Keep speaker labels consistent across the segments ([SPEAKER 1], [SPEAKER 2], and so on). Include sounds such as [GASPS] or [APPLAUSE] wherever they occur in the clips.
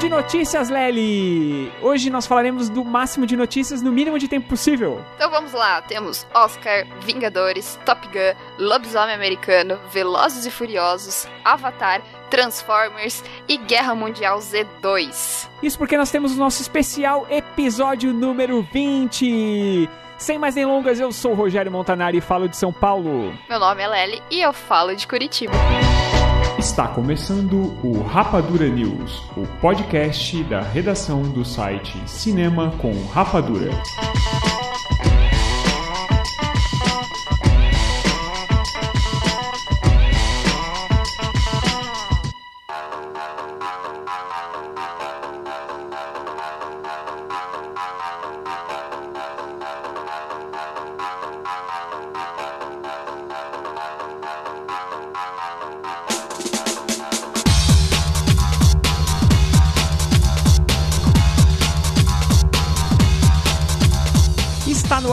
[SPEAKER 1] de notícias, Lely! Hoje nós falaremos do máximo de notícias no mínimo de tempo possível.
[SPEAKER 2] Então vamos lá, temos Oscar, Vingadores, Top Gun, Lobisomem Americano, Velozes e Furiosos, Avatar, Transformers e Guerra Mundial Z2.
[SPEAKER 1] Isso porque nós temos o nosso especial episódio número 20. Sem mais delongas, eu sou o Rogério Montanari e falo de São Paulo.
[SPEAKER 2] Meu nome é Lely e eu falo de Curitiba.
[SPEAKER 3] Está começando o Rapadura News, o podcast da redação do site Cinema com Rapadura.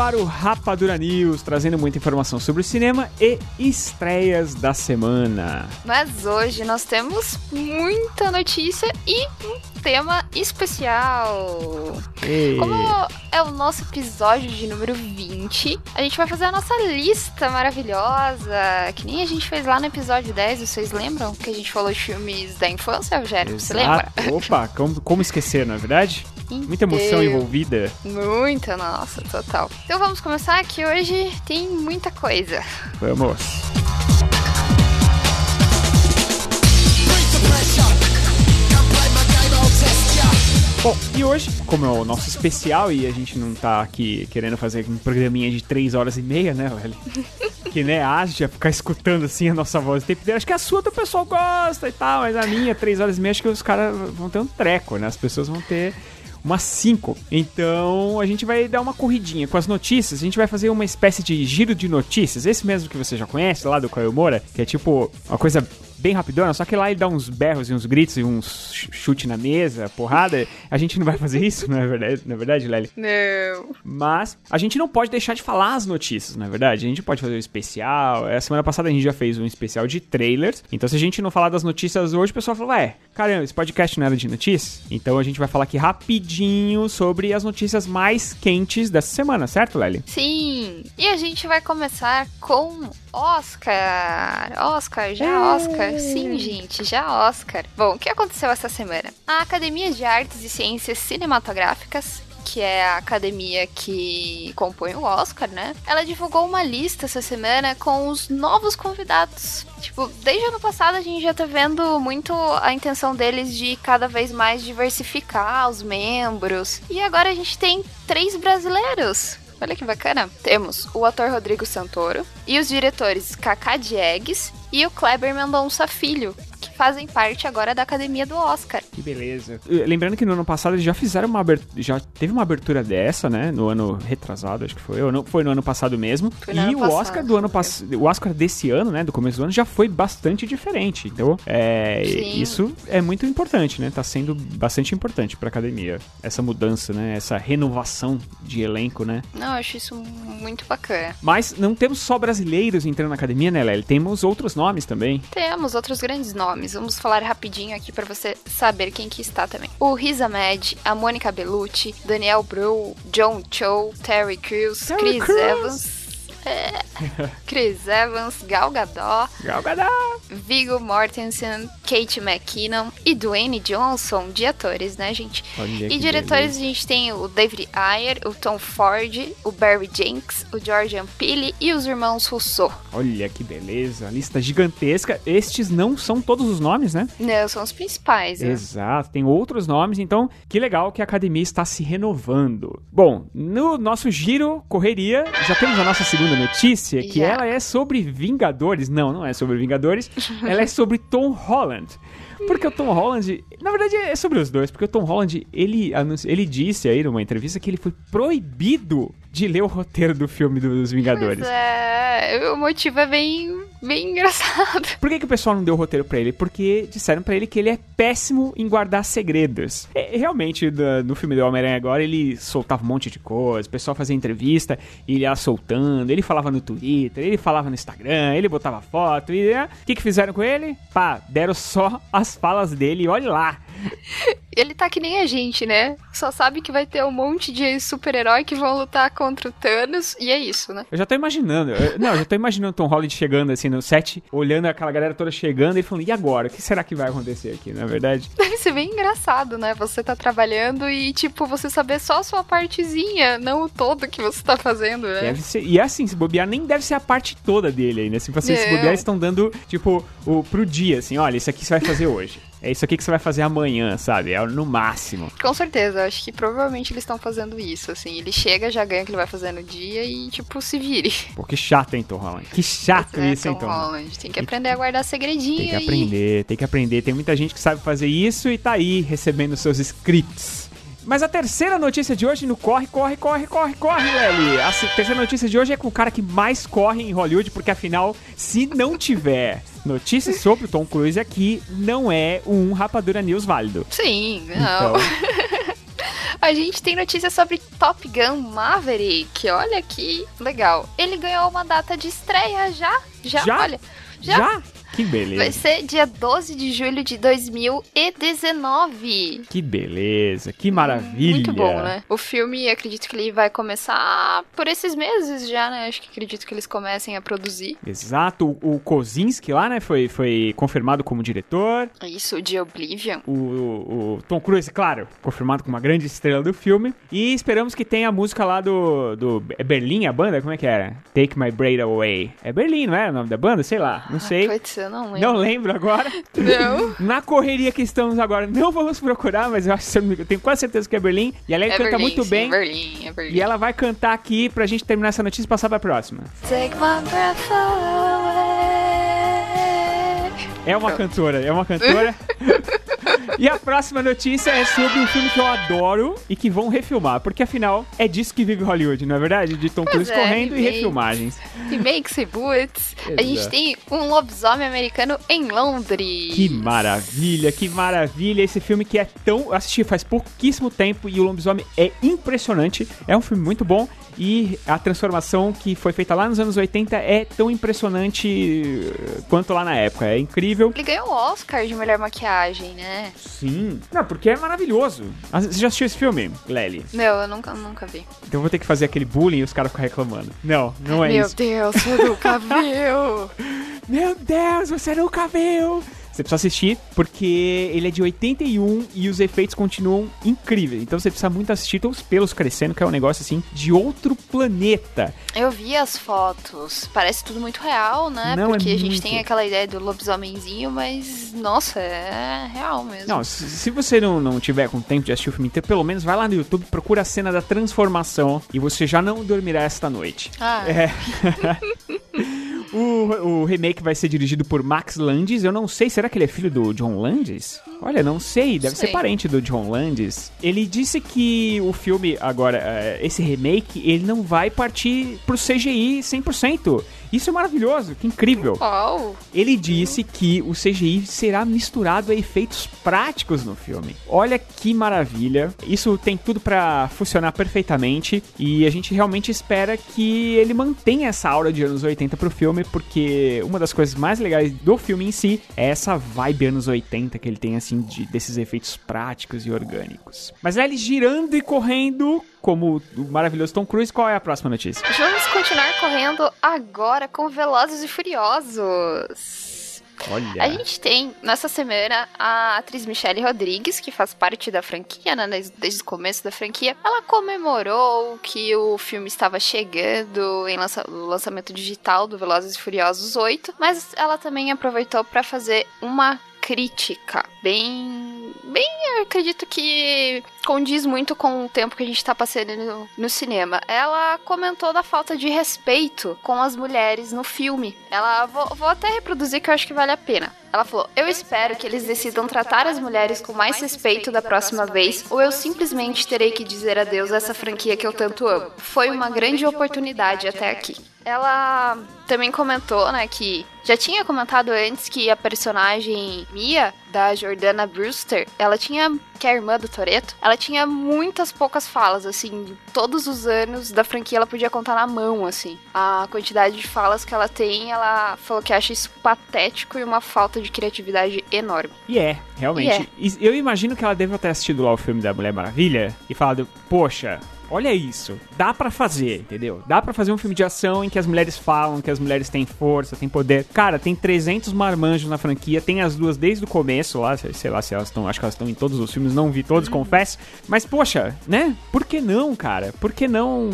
[SPEAKER 1] Ar o Rapadura News, trazendo muita informação sobre o cinema e estreias da semana.
[SPEAKER 2] Mas hoje nós temos muita notícia e um tema especial.
[SPEAKER 1] E...
[SPEAKER 2] Como é o nosso episódio de número 20, a gente vai fazer a nossa lista maravilhosa, que nem a gente fez lá no episódio 10, vocês lembram? Que a gente falou de filmes da infância, Rogério? Você lembra?
[SPEAKER 1] Opa, como, como esquecer, não é verdade? Muita emoção envolvida.
[SPEAKER 2] Muita, nossa, total. Então vamos começar que hoje tem muita coisa.
[SPEAKER 1] Vamos. Bom, e hoje, como é o nosso especial e a gente não tá aqui querendo fazer um programinha de 3 horas e meia, né, velho? [LAUGHS] Que né, haja ficar escutando assim a nossa voz o tempo inteiro. Acho que a sua do pessoal gosta e tal, mas a minha, 3 horas e meia, acho que os caras vão ter um treco, né? As pessoas vão ter umas 5. Então a gente vai dar uma corridinha com as notícias. A gente vai fazer uma espécie de giro de notícias. Esse mesmo que você já conhece, lá do Caio Moura, que é tipo uma coisa bem rapidona, só que lá ele dá uns berros e uns gritos e uns ch- chute na mesa, porrada. A gente não vai fazer isso, não é verdade, não é verdade, Lely?
[SPEAKER 2] Não.
[SPEAKER 1] Mas a gente não pode deixar de falar as notícias, não é verdade? A gente pode fazer um especial. A semana passada a gente já fez um especial de trailers. Então, se a gente não falar das notícias hoje, o pessoal fala, ué, caramba, esse podcast não era de notícias? Então a gente vai falar aqui rapidinho sobre as notícias mais quentes dessa semana, certo, Lely?
[SPEAKER 2] Sim. E a gente vai começar com Oscar. Oscar, já Oscar. Sim, gente, já Oscar. Bom, o que aconteceu essa semana? A Academia de Artes e Ciências Cinematográficas que é a academia que compõe o Oscar, né? Ela divulgou uma lista essa semana com os novos convidados. Tipo, desde o ano passado a gente já tá vendo muito a intenção deles de cada vez mais diversificar os membros. E agora a gente tem três brasileiros. Olha que bacana. Temos o ator Rodrigo Santoro e os diretores Kaká Diegues e o Kleber Mendonça Filho, que fazem parte agora da academia do Oscar.
[SPEAKER 1] Que beleza. Eh, Lembrando que no ano passado eles já fizeram uma abertura. Já teve uma abertura dessa, né? No ano retrasado, acho que foi. Ou não, foi no ano passado mesmo. E o
[SPEAKER 2] passado,
[SPEAKER 1] Oscar do ano passado. O Oscar desse ano, né? Do começo do ano, já foi bastante diferente. Então, é,
[SPEAKER 2] Sim.
[SPEAKER 1] isso é muito importante, né? Tá sendo bastante importante pra academia. Essa mudança, né? Essa renovação de elenco, né?
[SPEAKER 2] Não, eu acho isso muito bacana.
[SPEAKER 1] Mas não temos só brasileiros entrando na academia, né, Lely? Temos outros nomes também.
[SPEAKER 2] Temos outros grandes nomes. Vamos falar rapidinho aqui pra você saber quem que está também. O Riz Ahmed, a Mônica Bellucci, Daniel Bru, John Cho, Terry Crews,
[SPEAKER 1] Terry
[SPEAKER 2] Chris
[SPEAKER 1] Crews.
[SPEAKER 2] Evans. É. [LAUGHS] Chris Evans, Gal Gadot,
[SPEAKER 1] Gal Gadot.
[SPEAKER 2] Viggo Mortensen, Kate McKinnon e Dwayne Johnson de atores, né, gente?
[SPEAKER 1] Olha
[SPEAKER 2] E
[SPEAKER 1] que
[SPEAKER 2] diretores
[SPEAKER 1] beleza.
[SPEAKER 2] a gente tem o David Ayer, o Tom Ford, o Barry Jenks, o George Ampili e os irmãos Rousseau.
[SPEAKER 1] Olha que beleza. Lista gigantesca. Estes não são todos os nomes, né?
[SPEAKER 2] Não, são os principais, né?
[SPEAKER 1] Exato, tem outros nomes, então que legal que a academia está se renovando. Bom, no nosso giro correria, já temos a nossa segunda notícia, que
[SPEAKER 2] Já.
[SPEAKER 1] ela é sobre Vingadores. Não, não é sobre Vingadores, [LAUGHS] ela é sobre Tom Holland. Porque o Tom Holland, na verdade é sobre os dois, porque o Tom Holland, ele, ele disse aí numa entrevista que ele foi proibido de ler o roteiro do filme dos Vingadores.
[SPEAKER 2] Pois é, o motivo é bem, bem engraçado.
[SPEAKER 1] Por que, que o pessoal não deu o roteiro pra ele? Porque disseram pra ele que ele é péssimo em guardar segredos. É, realmente, no filme do Homem-Aranha agora, ele soltava um monte de coisa, o pessoal fazia entrevista e ele ia soltando, ele falava no Twitter, ele falava no Instagram, ele botava foto e... né? O que, que fizeram com ele? Pá, deram só as falas dele olha lá.
[SPEAKER 2] Ele tá que nem a gente, né? Só sabe que vai ter um monte de super-herói que vão lutar contra o Thanos e é isso, né?
[SPEAKER 1] Eu já tô imaginando. eu- não, eu já tô imaginando o Tom Holland chegando assim no set, olhando aquela galera toda chegando e falando: e agora? O que será que vai acontecer aqui, na é verdade? [LAUGHS]
[SPEAKER 2] Deve ser bem engraçado, né? Você tá trabalhando e, tipo, você saber só a sua partezinha, não o todo que você tá fazendo, né?
[SPEAKER 1] Deve ser. E assim, se bobear, nem deve ser a parte toda dele ainda. Assim, vocês se
[SPEAKER 2] Não.
[SPEAKER 1] bobear, estão dando, tipo, o, pro dia, assim, olha, isso aqui você vai fazer hoje. É isso aqui que você vai fazer amanhã, sabe? É no máximo.
[SPEAKER 2] Com certeza, acho que provavelmente eles estão fazendo isso, assim. Ele chega, já ganha o que ele vai fazer no dia e, tipo, se vire.
[SPEAKER 1] Pô, que chato, hein, Tom Holland? Que chato
[SPEAKER 2] É,
[SPEAKER 1] isso, hein,
[SPEAKER 2] Tom
[SPEAKER 1] Tom?
[SPEAKER 2] Holland. Tem que aprender a guardar segredinho
[SPEAKER 1] Tem que
[SPEAKER 2] aí.
[SPEAKER 1] aprender, tem que aprender. Tem muita gente que sabe fazer isso e tá aí recebendo seus scripts. Mas a terceira notícia de hoje no corre, corre, corre, corre, corre, Lely. A terceira notícia de hoje é com o cara que mais corre em Hollywood, porque afinal, se não tiver notícias sobre o Tom Cruise aqui, não é um Rapadura News válido.
[SPEAKER 2] Sim, não.
[SPEAKER 1] Então, [LAUGHS]
[SPEAKER 2] A gente tem notícia sobre Top Gun Maverick. Olha que legal. Ele ganhou uma data de estreia já. Já,
[SPEAKER 1] Já?
[SPEAKER 2] olha. Já.
[SPEAKER 1] já? Que
[SPEAKER 2] Vai
[SPEAKER 1] beleza.
[SPEAKER 2] ser dia 12 de julho de 2019.
[SPEAKER 1] Que beleza, que maravilha.
[SPEAKER 2] Muito bom, né? O filme, acredito que ele vai começar por esses meses já, né? Acho que acredito que eles comecem a produzir.
[SPEAKER 1] Exato, o, Kozinski lá, né, foi, foi confirmado como diretor.
[SPEAKER 2] Isso, de Oblivion.
[SPEAKER 1] O, o- o Tom Cruise, claro, confirmado como uma grande estrela do filme. E esperamos que tenha a música lá do, do. É Berlim a banda? Como é que era? Take My Braid Away. É Berlim, não é o nome da banda? Sei lá, não sei.
[SPEAKER 2] Putz, eu não lembro.
[SPEAKER 1] Não lembro agora.
[SPEAKER 2] Não.
[SPEAKER 1] Na correria que estamos agora, não vamos procurar, mas eu acho que eu tenho quase certeza que é Berlim. E ela
[SPEAKER 2] É
[SPEAKER 1] canta
[SPEAKER 2] Berlim,
[SPEAKER 1] muito
[SPEAKER 2] sim,
[SPEAKER 1] bem.
[SPEAKER 2] Berlim, é Berlim.
[SPEAKER 1] E ela vai cantar aqui pra gente terminar essa notícia e passar pra próxima.
[SPEAKER 2] Take my breath away.
[SPEAKER 1] É uma cantora, é uma cantora. [LAUGHS] e a próxima notícia é sobre um filme que eu adoro e que vão refilmar, porque afinal é disso que vive Hollywood, não é verdade? De Tom Cruise
[SPEAKER 2] é,
[SPEAKER 1] correndo e
[SPEAKER 2] remake.
[SPEAKER 1] refilmagens. [LAUGHS]
[SPEAKER 2] Remakes, reboots. A gente tem um lobisomem americano em Londres.
[SPEAKER 1] Que maravilha, que maravilha. Esse filme que é tão. eu Assisti faz pouquíssimo tempo e o Lobisomem é impressionante. É um filme muito bom e a transformação que foi feita lá nos anos 80 é tão impressionante eh, quanto lá na época. É incrível.
[SPEAKER 2] Ele ganhou o Oscar de melhor maquiagem, né?
[SPEAKER 1] Sim. Não, porque é maravilhoso. Ah, Você já assistiu esse filme, Lely?
[SPEAKER 2] Não, eu nunca, nunca vi.
[SPEAKER 1] Então eu vou ter que fazer aquele bullying e os caras ficam reclamando. Não, não é
[SPEAKER 2] Meu
[SPEAKER 1] isso.
[SPEAKER 2] Deus, você nunca [LAUGHS] viu.
[SPEAKER 1] Meu Deus, você nunca viu! Você precisa assistir porque ele é de 81 e os efeitos continuam incríveis. Então você precisa muito assistir, tem os pelos crescendo, que é um negócio assim de outro planeta.
[SPEAKER 2] Eu vi as fotos. Parece tudo muito real, né?
[SPEAKER 1] Não, é
[SPEAKER 2] Porque a gente
[SPEAKER 1] muito.
[SPEAKER 2] tem aquela ideia do lobisomenzinho, mas, nossa, é real mesmo.
[SPEAKER 1] Não, se, se você não, não tiver com tempo de assistir o filme inteiro, pelo menos vai lá no YouTube, procura a cena da transformação e você já não dormirá esta noite.
[SPEAKER 2] Ah,
[SPEAKER 1] É. [LAUGHS] o, o remake vai ser dirigido por Max Landis. Eu não sei, será que ele é filho do John Landis? Olha, não sei, deve
[SPEAKER 2] Sei.
[SPEAKER 1] ser parente do John Landis. Ele disse que o filme, agora, eh, esse remake, ele não vai partir pro CGI 100%. Isso é maravilhoso, que incrível.
[SPEAKER 2] Uau!
[SPEAKER 1] Ele disse que o CGI será misturado a efeitos práticos no filme. Olha que maravilha. Isso tem tudo pra funcionar perfeitamente e a gente realmente espera que ele mantenha essa aura de anos 80 pro filme, porque uma das coisas mais legais do filme em si é essa vibe anos 80 que ele tem assim de, desses efeitos práticos e orgânicos. Mas ele girando e correndo como o maravilhoso Tom Cruise, qual é a próxima notícia?
[SPEAKER 2] Vamos continuar correndo agora com Velozes e Furiosos.
[SPEAKER 1] Olha.
[SPEAKER 2] A gente tem, nessa semana, a atriz Michelle Rodrigues, que faz parte da franquia, né, desde, o começo da franquia. Ela comemorou que o filme estava chegando em lança- lançamento digital do Velozes e Furiosos 8, mas ela também aproveitou para fazer uma crítica bem bem eu acredito que condiz muito com o tempo que a gente tá passando no, no cinema. Ela comentou da falta de respeito com as mulheres no filme. Ela vou, vou até reproduzir que eu acho que vale a pena. Ela falou: Eu espero que eles decidam tratar as mulheres com mais respeito da próxima vez, ou eu simplesmente terei que dizer adeus a essa franquia que eu tanto amo. Foi uma grande oportunidade até aqui. Ela também comentou, né, que já tinha comentado antes que a personagem Mia, da Jordana Brewster, ela tinha que é a irmã do Toreto, ela tinha muitas poucas falas, assim, todos os anos da franquia ela podia contar na mão, assim. A quantidade de falas que ela tem, ela falou que acha isso patético e uma falta de criatividade enorme.
[SPEAKER 1] E é, realmente.
[SPEAKER 2] E
[SPEAKER 1] E Eu imagino que ela deve ter assistido lá o filme da Mulher Maravilha e falado, poxa. Olha isso, dá pra fazer, entendeu? Dá pra fazer um filme de ação em que as mulheres falam, que as mulheres têm força, têm poder. Cara, tem 300 marmanjos na franquia, tem as duas desde o começo lá, sei lá se elas estão, acho que elas estão em todos os filmes, não vi todos, confesso. Mas poxa, né? Por que não, cara? Por que não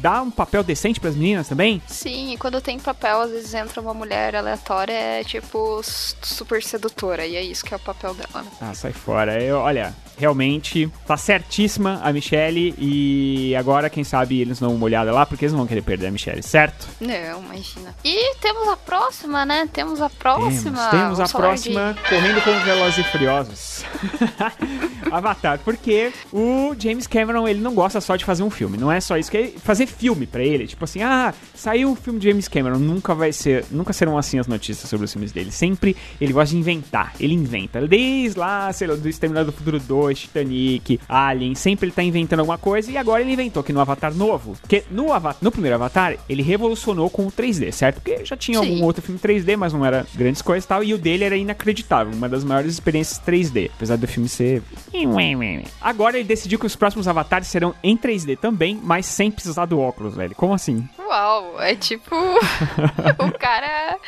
[SPEAKER 1] dar um papel decente pras meninas também?
[SPEAKER 2] Sim, e quando tem papel, às vezes entra uma mulher aleatória, é tipo super sedutora, e é isso que é o papel dela, né?
[SPEAKER 1] Ah, sai fora. Eu, olha, realmente tá certíssima a Michelle e agora, quem sabe, eles dão uma olhada lá, porque eles não vão querer perder a Michelle, certo?
[SPEAKER 2] Não, imagina. E temos a próxima, né? Temos a próxima.
[SPEAKER 1] Temos, temos a próxima correndo com os Velozes e Furiosos. [LAUGHS] Avatar, porque o James Cameron, ele não gosta só de fazer um filme, não é só isso, que é fazer filme pra ele, tipo assim, ah, saiu o filme de James Cameron, nunca vai ser, nunca serão assim as notícias sobre os filmes dele, sempre ele gosta de inventar, ele inventa, desde lá, sei lá, do Exterminador do Futuro 2, Titanic, Alien, sempre ele tá inventando alguma coisa, e agora ele inventou que no Avatar novo, que no, Ava- no primeiro Avatar, ele revolucionou com o 3D, certo? Porque já tinha
[SPEAKER 2] Sim.
[SPEAKER 1] algum outro filme 3D, mas não era grandes coisas e tal, e o dele era inacreditável, uma das maiores experiências 3D, apesar do filme ser... Agora ele decidiu que os próximos Avatares serão em 3D também, mas sem precisar do óculos, velho. Como assim?
[SPEAKER 2] Uau, é tipo. [LAUGHS] o cara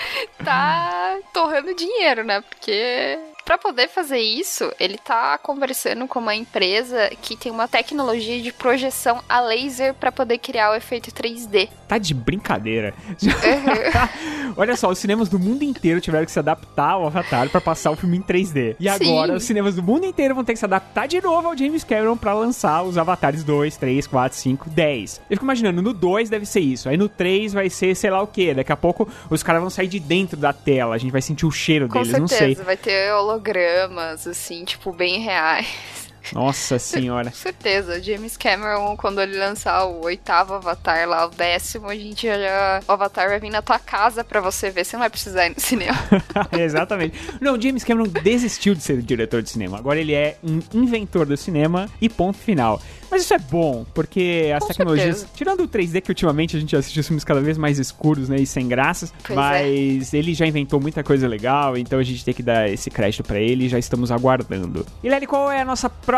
[SPEAKER 2] tá torrando dinheiro, né? Porque. Pra poder fazer isso, ele tá conversando com uma empresa que tem uma tecnologia de projeção a laser pra poder criar o efeito 3D.
[SPEAKER 1] Tá de brincadeira. [LAUGHS] Olha só, os cinemas do mundo inteiro tiveram que se adaptar ao Avatar pra passar o filme em 3D. E
[SPEAKER 2] Sim.
[SPEAKER 1] agora os cinemas do mundo inteiro vão ter que se adaptar de novo ao James Cameron pra lançar os Avatares 2, 3, 4, 5, 10. Eu fico imaginando, no 2 deve ser isso. Aí no 3 vai ser sei lá o que. Daqui a pouco os caras vão sair de dentro da tela. A gente vai sentir o cheiro
[SPEAKER 2] Com
[SPEAKER 1] deles, não sei.
[SPEAKER 2] certeza, vai ter hologramas, assim, tipo, bem reais.
[SPEAKER 1] Nossa senhora.
[SPEAKER 2] Com certeza, James Cameron, quando ele lançar o oitavo Avatar lá, o décimo, a gente já. O Avatar vai vir na tua casa pra você ver, você não vai precisar ir no cinema. [LAUGHS]
[SPEAKER 1] Exatamente. Não, James Cameron desistiu de ser diretor de cinema. Agora ele é um inventor do cinema e ponto final. Mas isso é bom, porque as
[SPEAKER 2] Com
[SPEAKER 1] tecnologias.
[SPEAKER 2] certeza.
[SPEAKER 1] Tirando o 3D, que ultimamente a gente assiste os filmes cada vez mais escuros, né? E sem graças.
[SPEAKER 2] Pois é.
[SPEAKER 1] mas ele já inventou muita coisa legal, então a gente tem que dar esse crédito pra ele e já estamos aguardando. E Lely, qual é a nossa próxima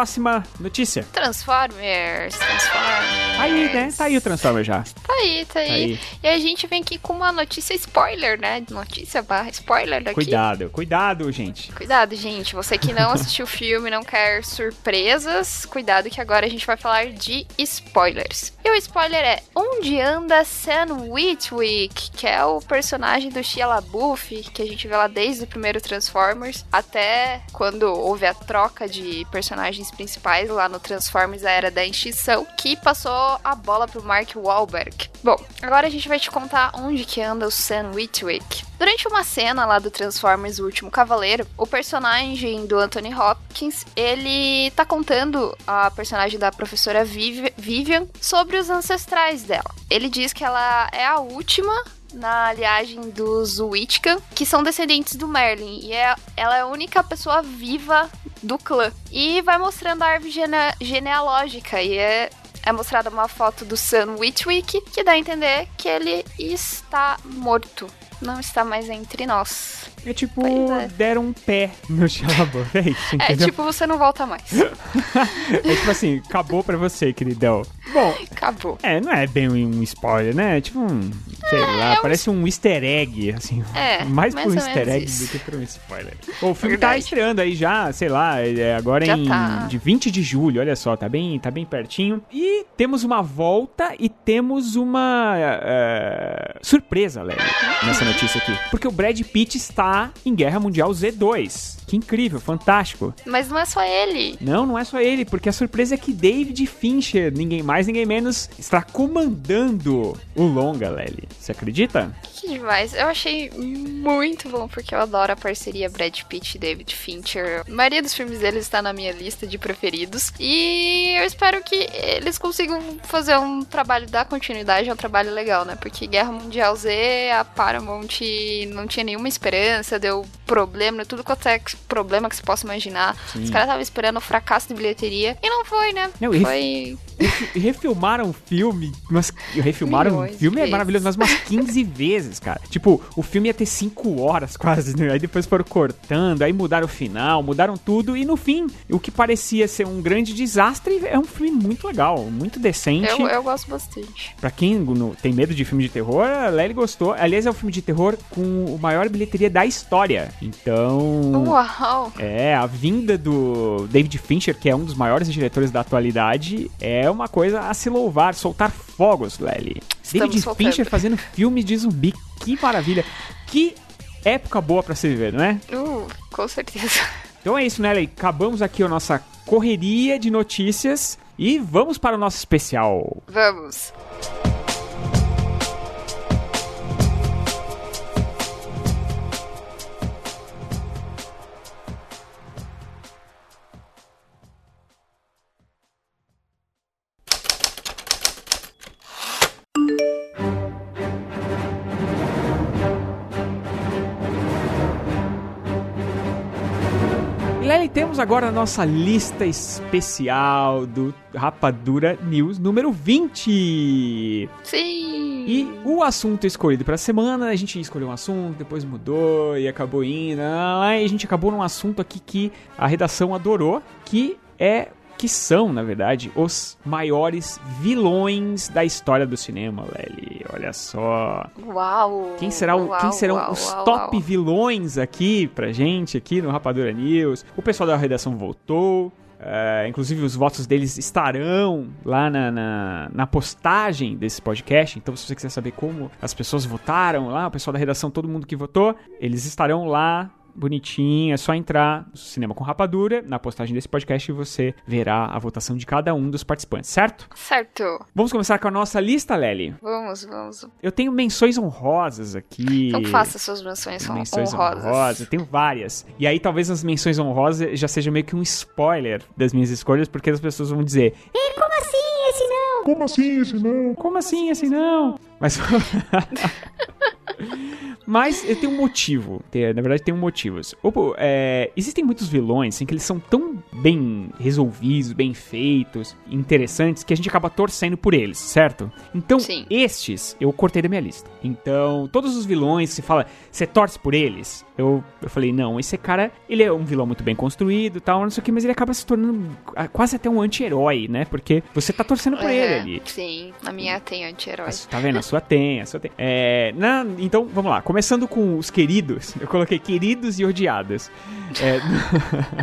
[SPEAKER 1] notícia?
[SPEAKER 2] Transformers, Transformers.
[SPEAKER 1] Aí, né? Tá aí o Transformer já.
[SPEAKER 2] Tá aí, tá aí.
[SPEAKER 1] aí.
[SPEAKER 2] E a gente vem aqui com uma notícia spoiler, né? Notícia barra spoiler daqui.
[SPEAKER 1] Cuidado, cuidado, gente.
[SPEAKER 2] Cuidado, gente. Você que não assistiu o filme, não quer surpresas, cuidado que agora a gente vai falar de spoilers. E o spoiler é Onde anda Sam Witwick, que é o personagem do Shia LaBeouf, que a gente vê lá desde o primeiro Transformers até quando houve a troca de personagens principais lá no Transformers A Era da Extinção, que passou a bola pro Mark Wahlberg. Bom, agora a gente vai te contar onde que anda o Sam Witwick. Durante uma cena lá do Transformers O Último Cavaleiro, o personagem do Anthony Hopkins, ele tá contando a personagem da professora Viv- Vivian sobre os ancestrais dela. Ele diz que ela é a última na linhagem dos Witcan, que são descendentes do Merlin, e é, ela é a única pessoa viva do clã. E vai mostrando a árvore gene- genealógica, e é é mostrada uma foto do Sam Witwick, que dá a entender que ele está morto. Não está mais entre nós.
[SPEAKER 1] É tipo,
[SPEAKER 2] é.
[SPEAKER 1] deram um pé no [LAUGHS] Shia LaBeouf, é isso,
[SPEAKER 2] É
[SPEAKER 1] entendeu?
[SPEAKER 2] tipo, você não volta mais. [LAUGHS]
[SPEAKER 1] É tipo assim, acabou pra você, queridão. Bom,
[SPEAKER 2] Acabou.
[SPEAKER 1] é, não é bem um spoiler, né? É tipo um, sei lá,
[SPEAKER 2] é um
[SPEAKER 1] parece um easter egg, assim.
[SPEAKER 2] É,
[SPEAKER 1] mais
[SPEAKER 2] mais
[SPEAKER 1] por um easter egg
[SPEAKER 2] isso.
[SPEAKER 1] do que por um spoiler. O filme tá
[SPEAKER 2] Verdade.
[SPEAKER 1] estreando aí já, sei lá, é agora
[SPEAKER 2] Já
[SPEAKER 1] em
[SPEAKER 2] tá.
[SPEAKER 1] de 20 de julho, olha só, tá bem, tá bem pertinho. E temos uma volta e temos uma é, surpresa, Léo, nessa notícia aqui. Porque o Brad Pitt está em Guerra Mundial Z2. Que incrível, fantástico.
[SPEAKER 2] Mas não é só ele.
[SPEAKER 1] Não, não é só ele, porque a surpresa é que David Fincher, ninguém mais, ninguém menos, está comandando o longa, Lely. Você acredita?
[SPEAKER 2] Que demais. Eu achei muito bom, porque eu adoro a parceria Brad Pitt e David Fincher. A maioria dos filmes deles está na minha lista de preferidos. E eu espero que eles consigam fazer um trabalho da continuidade, é um trabalho legal, né? Porque Guerra Mundial Z, a Paramount não tinha nenhuma esperança, deu problema, tudo quanto é problema que se possa imaginar. Sim. Os caras estavam esperando o fracasso de bilheteria. E não foi, né?
[SPEAKER 1] Não,
[SPEAKER 2] foi.
[SPEAKER 1] refilmaram o filme, mas [LAUGHS] refilmaram o filme é maravilhoso, mas umas 15 vezes, [LAUGHS] cara. Tipo, o filme ia ter 5 horas [LAUGHS] quase, né? Aí depois foram cortando, aí mudaram o final, mudaram tudo e no fim, o que parecia ser um grande desastre é um filme muito legal, muito decente.
[SPEAKER 2] Eu, eu gosto bastante.
[SPEAKER 1] Pra quem no, tem medo de filme de terror, a Lely gostou. Aliás, é o filme de terror com o maior bilheteria da história. Então.
[SPEAKER 2] Uau!
[SPEAKER 1] É, a vinda do David Fincher, que é um dos maiores diretores da atualidade, é uma coisa a se louvar, soltar fogos, Lely. David soltando. Fincher fazendo filmes de zumbi, que maravilha. Que época boa para se viver, não é?
[SPEAKER 2] Uh, com certeza.
[SPEAKER 1] Então é isso, né, Lely? Acabamos aqui a nossa correria de notícias e vamos para o nosso especial.
[SPEAKER 2] Vamos.
[SPEAKER 1] Temos agora a nossa lista especial do Rapadura News número 20.
[SPEAKER 2] Sim!
[SPEAKER 1] E o assunto escolhido para a semana, a gente escolheu um assunto, depois mudou e acabou indo. E a gente acabou num assunto aqui que a redação adorou, que é que são, na verdade, os maiores vilões da história do cinema, Lely. Olha só.
[SPEAKER 2] Uau!
[SPEAKER 1] Quem, será o,
[SPEAKER 2] uau,
[SPEAKER 1] quem serão
[SPEAKER 2] uau,
[SPEAKER 1] os
[SPEAKER 2] uau,
[SPEAKER 1] top vilões aqui pra gente, aqui no Rapadura News? O pessoal da redação voltou. Uh, inclusive, os votos deles estarão lá na, na, na, postagem desse podcast. Então, se você quiser saber como as pessoas votaram lá, o pessoal da redação, todo mundo que votou, eles estarão lá bonitinho, é só entrar no Cinema com Rapadura, na postagem desse podcast, e você verá a votação de cada um dos participantes, certo?
[SPEAKER 2] Certo.
[SPEAKER 1] Vamos começar com a nossa lista, Lely?
[SPEAKER 2] Vamos, vamos.
[SPEAKER 1] Eu tenho menções honrosas aqui.
[SPEAKER 2] Então faça suas menções, menções honrosas. honrosas.
[SPEAKER 1] Eu tenho várias. E aí talvez as menções honrosas já seja meio que um spoiler das minhas escolhas, porque as pessoas vão dizer:
[SPEAKER 2] E como assim esse não?
[SPEAKER 1] Como assim esse não? Como assim esse não? Mas. [LAUGHS] Mas eu tenho um motivo. Na verdade, tem um motivos. É, existem muitos vilões assim, que eles são tão bem resolvidos, bem feitos, interessantes, que a gente acaba torcendo por eles, certo? Então,
[SPEAKER 2] Sim.
[SPEAKER 1] estes eu cortei da minha lista. Então, todos os vilões, você fala, você torce por eles? Eu, eu falei, não, esse cara, ele é um vilão muito bem construído tal, não sei o que, mas ele acaba se tornando quase até um anti-herói, né? Porque você tá torcendo por ele ali.
[SPEAKER 2] Sim, a minha tem anti-herói.
[SPEAKER 1] Tá vendo? A sua tem, a sua tem. É, na, então, vamos lá. Começando com os queridos, eu coloquei queridos e odiados. É,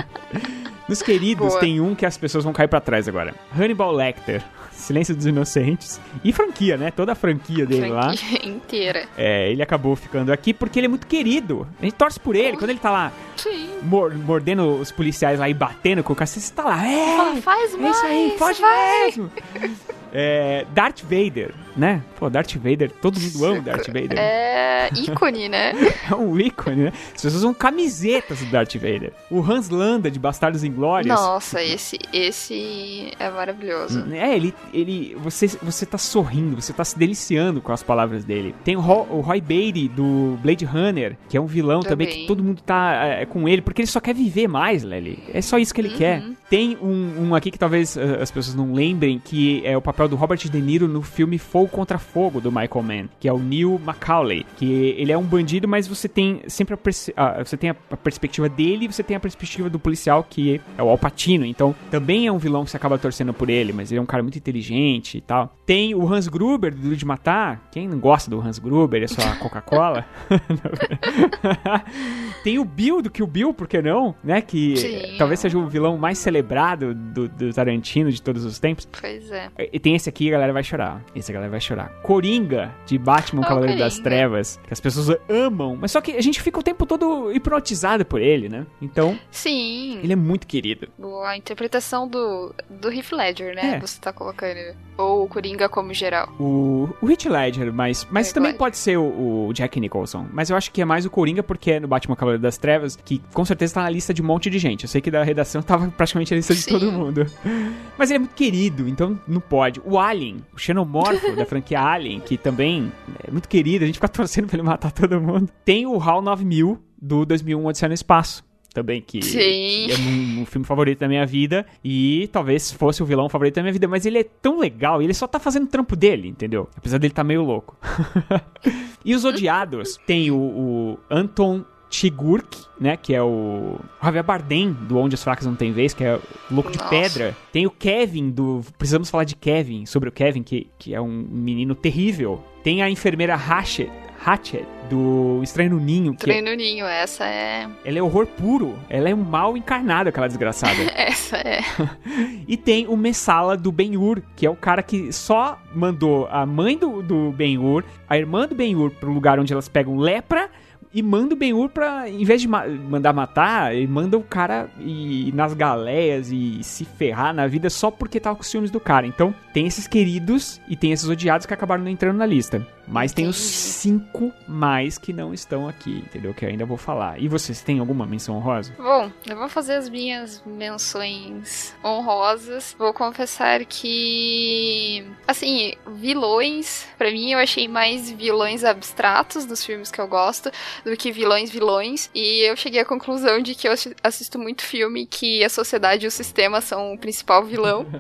[SPEAKER 1] [LAUGHS] nos queridos Boa. tem um que as pessoas vão cair para trás agora. Hannibal Lecter. Silêncio dos Inocentes. E franquia, né? Toda a franquia dele
[SPEAKER 2] franquia
[SPEAKER 1] lá. [LAUGHS]
[SPEAKER 2] inteira.
[SPEAKER 1] É, ele acabou ficando aqui porque ele é muito querido. A gente torce por ele. Quando ele tá lá mor mordendo os policiais lá e batendo com o cacete, você tá lá. É,
[SPEAKER 2] faz mais,
[SPEAKER 1] é isso aí, pode vai. mesmo. [LAUGHS] É, Darth Vader, né? Pô, Darth Vader, todo mundo ama Darth Vader.
[SPEAKER 2] É ícone, né? [LAUGHS]
[SPEAKER 1] é um ícone, né? As pessoas usam camisetas do Darth Vader. O Hans Landa, de Bastardos Inglórios.
[SPEAKER 2] Nossa, esse, esse é maravilhoso.
[SPEAKER 1] É, ele, ele você, você tá sorrindo, você tá se deliciando com as palavras dele. Tem o, o Roy Beatty, do Blade Runner, que é um vilão também, também que todo mundo tá é, com ele, porque ele só quer viver mais, Lely. É só isso que ele uhum. quer. Tem um, um aqui que talvez uh, as pessoas não lembrem, que é o papel do Robert De Niro no filme Fogo contra Fogo, do Michael Mann, que é o Neil Macaulay, que ele é um bandido, mas você tem sempre a, uh, você tem a, perspectiva dele e você tem a perspectiva do policial, que é o Al Pacino. Então, também é um vilão que você acaba torcendo por ele, mas ele é um cara muito inteligente e tal. Tem o Hans Gruber, do Duro de Matar. Quem não gosta do Hans Gruber? É só a Coca-Cola. [LAUGHS] tem o Bill, do que o Bill, por que não? Né? Que Sim. talvez seja o vilão mais celebrado do, do Tarantino de todos os tempos.
[SPEAKER 2] Pois é.
[SPEAKER 1] E tem esse aqui, a galera vai chorar. Esse a galera vai chorar. Coringa, de Batman
[SPEAKER 2] Oh,
[SPEAKER 1] Cavaleiro das
[SPEAKER 2] Coringa.
[SPEAKER 1] Trevas, que as pessoas amam, mas só que a gente fica o tempo todo hipnotizado por ele, né? Então,
[SPEAKER 2] Sim.
[SPEAKER 1] ele é muito querido.
[SPEAKER 2] A interpretação do, do Heath Ledger, né?
[SPEAKER 1] É.
[SPEAKER 2] Você tá colocando. Ou o Coringa como geral.
[SPEAKER 1] O, o Heath Ledger, mas, mas
[SPEAKER 2] Heath
[SPEAKER 1] também
[SPEAKER 2] Ledger.
[SPEAKER 1] pode ser o, o Jack Nicholson. Mas eu acho que é mais o Coringa porque é no Batman Cavaleiro das Trevas, que com certeza tá na lista de um monte de gente. Eu sei que da redação [LAUGHS] tava praticamente a lista de
[SPEAKER 2] Sim.
[SPEAKER 1] todo mundo. Mas ele é muito querido, então não pode. O Alien, o xenomorfo [LAUGHS] da franquia Alien, que também é muito querido, a gente fica [LAUGHS] torcendo pra ele matar todo mundo. Tem o HAL 9000 do 2001 Odisseia no Espaço. Também, que,
[SPEAKER 2] Sim.
[SPEAKER 1] que é um, um filme favorito da minha vida. E talvez fosse o vilão favorito da minha vida. Mas ele é tão legal e ele só tá fazendo o trampo dele, entendeu? Apesar dele tá meio louco. [LAUGHS] e os odiados tem o, o Anton Chigurh, né, que é o Javier Bardem, do Onde as Fracas Não Tem Vez, que é o Louco de
[SPEAKER 2] Nossa.
[SPEAKER 1] Pedra. Tem o Kevin, do... Precisamos falar de Kevin, sobre o Kevin, que, que é um menino terrível. Tem a enfermeira Hatchet, Hatchet do Estranho no Ninho, que é-
[SPEAKER 2] Treino Ninho, essa é.
[SPEAKER 1] ela é horror puro. Ela é um mal encarnado, aquela desgraçada. [LAUGHS]
[SPEAKER 2] Essa é. [LAUGHS]
[SPEAKER 1] E tem o Messala do Ben-Hur, que é o cara que só mandou a mãe do, do Ben-Hur, a irmã do Ben-Hur pro lugar onde elas pegam lepra e manda o Ben-Hur pra, em vez de ma- mandar matar, ele manda o cara ir nas galeias e se ferrar na vida só porque tava com os ciúmes do cara. Então, tem esses queridos e tem esses odiados que acabaram não entrando na lista. Mas tem os
[SPEAKER 2] Entendi.
[SPEAKER 1] cinco mais que não estão aqui, entendeu? Que eu ainda vou falar. E vocês têm alguma menção honrosa?
[SPEAKER 2] Bom, eu vou fazer as minhas menções honrosas. Vou confessar que, assim, vilões, pra mim eu achei mais vilões abstratos dos filmes que eu gosto do que vilões vilões. E eu cheguei à conclusão de que eu assi- assisto muito filme que a sociedade e o sistema são o principal vilão. [LAUGHS]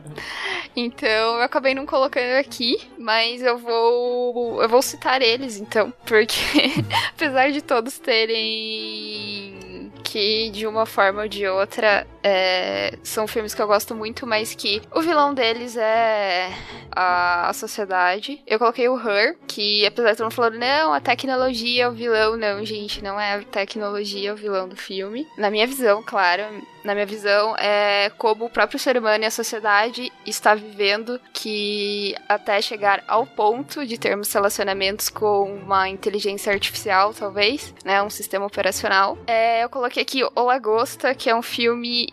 [SPEAKER 2] Então eu acabei não colocando aqui, mas eu vou eu vou citar eles então, porque [LAUGHS] apesar de todos terem que de uma forma ou de outra é, são filmes que eu gosto muito, mas que o vilão deles é a, a sociedade. Eu coloquei o Her, que apesar de todo mundo falando, não, a tecnologia é o vilão, não, gente, não é a tecnologia o vilão do filme. Na minha visão, claro, na minha visão, é como o próprio ser humano e a sociedade está vivendo que até chegar ao ponto de termos relacionamentos com uma inteligência artificial, talvez, né, um sistema operacional. É, eu coloquei aqui O Lagosta, que é um filme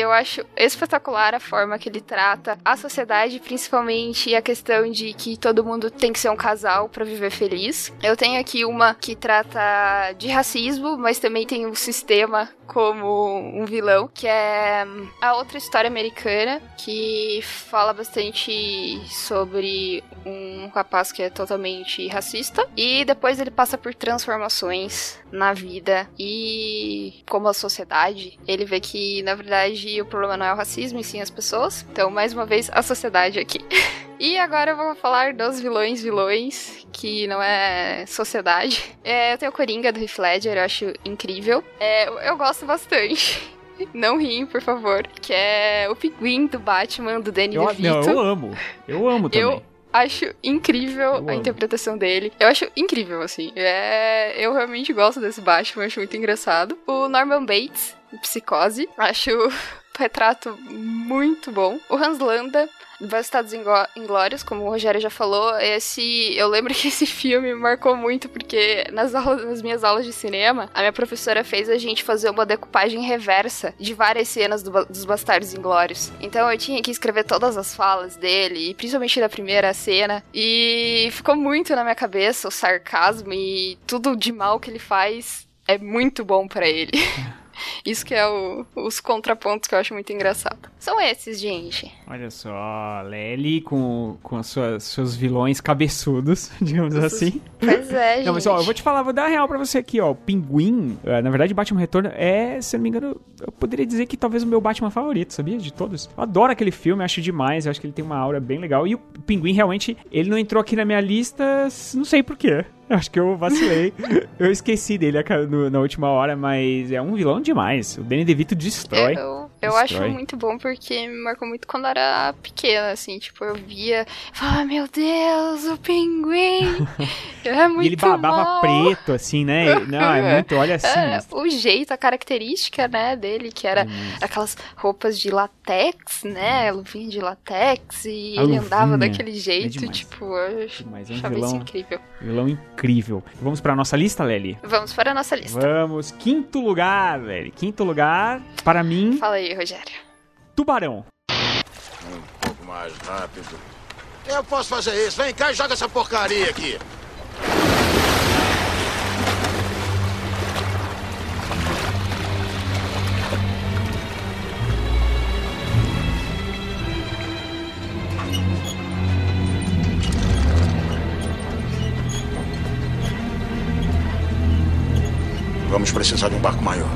[SPEAKER 2] eu acho espetacular a forma que ele trata a sociedade, principalmente a questão de que todo mundo tem que ser um casal pra viver feliz. Eu tenho aqui uma que trata de racismo, mas também tem o sistema como um vilão, que é a outra história americana, que fala bastante sobre um rapaz que é totalmente racista e depois ele passa por transformações na vida e como a sociedade, ele vê que na verdade o problema não é o racismo e sim as pessoas. Então, mais uma vez, a sociedade aqui. [LAUGHS] E agora eu vou falar dos vilões vilões, que não é sociedade. É, eu tenho o Coringa do Heath Ledger, eu acho incrível. É, eu- gosto bastante. [LAUGHS] Não riem, por favor. Que é o Pinguim do Batman, do Danny
[SPEAKER 1] Eu,
[SPEAKER 2] DeVito.
[SPEAKER 1] não, eu amo. Eu amo também.
[SPEAKER 2] Eu acho incrível a interpretação dele. Eu acho incrível, assim. É, eu realmente gosto desse Batman, acho muito engraçado. O Norman Bates, Psicose, acho [LAUGHS] o retrato muito bom. O Hans Landa, Bastardos Inglórios, como o Rogério já falou, esse eu lembro [LAUGHS] que esse filme me marcou muito porque nas aulas, nas minhas aulas de cinema, a minha professora fez a gente fazer uma decupagem reversa de várias cenas do dos Bastardos Inglórios. Então eu tinha que escrever todas as falas dele, principalmente da primeira cena, e ficou muito na minha cabeça o sarcasmo e tudo de mal que ele faz é muito bom pra ele. [LAUGHS] Isso que é o- os contrapontos que eu acho muito engraçado. São esses, gente.
[SPEAKER 1] Olha só, Lely com, com as suas, seus vilões cabeçudos, [LAUGHS] digamos assim.
[SPEAKER 2] Pois é, gente.
[SPEAKER 1] Não, mas ó, eu vou te falar, vou dar a real pra você aqui, ó. O Pinguim, eh, na verdade, Batman Retorno é, se eu não me engano, eu poderia dizer que talvez o meu Batman favorito, sabia? De todos. Eu adoro aquele filme, acho demais, eu acho que ele tem uma aura bem legal. E o Pinguim, realmente, ele não entrou aqui na minha lista, não sei porquê. Acho que eu vacilei. [LAUGHS] eu esqueci dele na última hora, mas é um vilão demais. O Danny DeVito destrói.
[SPEAKER 2] Eu, eu
[SPEAKER 1] Destrói.
[SPEAKER 2] acho muito bom porque me marcou muito quando era pequena, assim, tipo, eu via, falava, meu Deus, o pinguim! [LAUGHS] é muito
[SPEAKER 1] E ele babava
[SPEAKER 2] mal.
[SPEAKER 1] preto, assim, né? Não, [LAUGHS] é muito, olha assim.
[SPEAKER 2] É, o jeito, a característica, né, dele, que era aquelas roupas de latex, né? Luvinha de latex. E
[SPEAKER 1] A
[SPEAKER 2] ele andava
[SPEAKER 1] luvinha.
[SPEAKER 2] daquele jeito,
[SPEAKER 1] demais.
[SPEAKER 2] tipo, eu
[SPEAKER 1] Demais, é um
[SPEAKER 2] achava isso
[SPEAKER 1] vilão,
[SPEAKER 2] incrível.
[SPEAKER 1] vilão incrível. Vamos pra nossa lista, Lely?
[SPEAKER 2] Vamos para a nossa lista.
[SPEAKER 1] Vamos. Quinto lugar, Lely. Quinto lugar, para mim,
[SPEAKER 2] Fala aí, Rogério.
[SPEAKER 1] Tubarão.
[SPEAKER 4] Um pouco mais rápido. Eu posso fazer isso. Vem cá e joga essa porcaria aqui. Vamos precisar de um barco maior.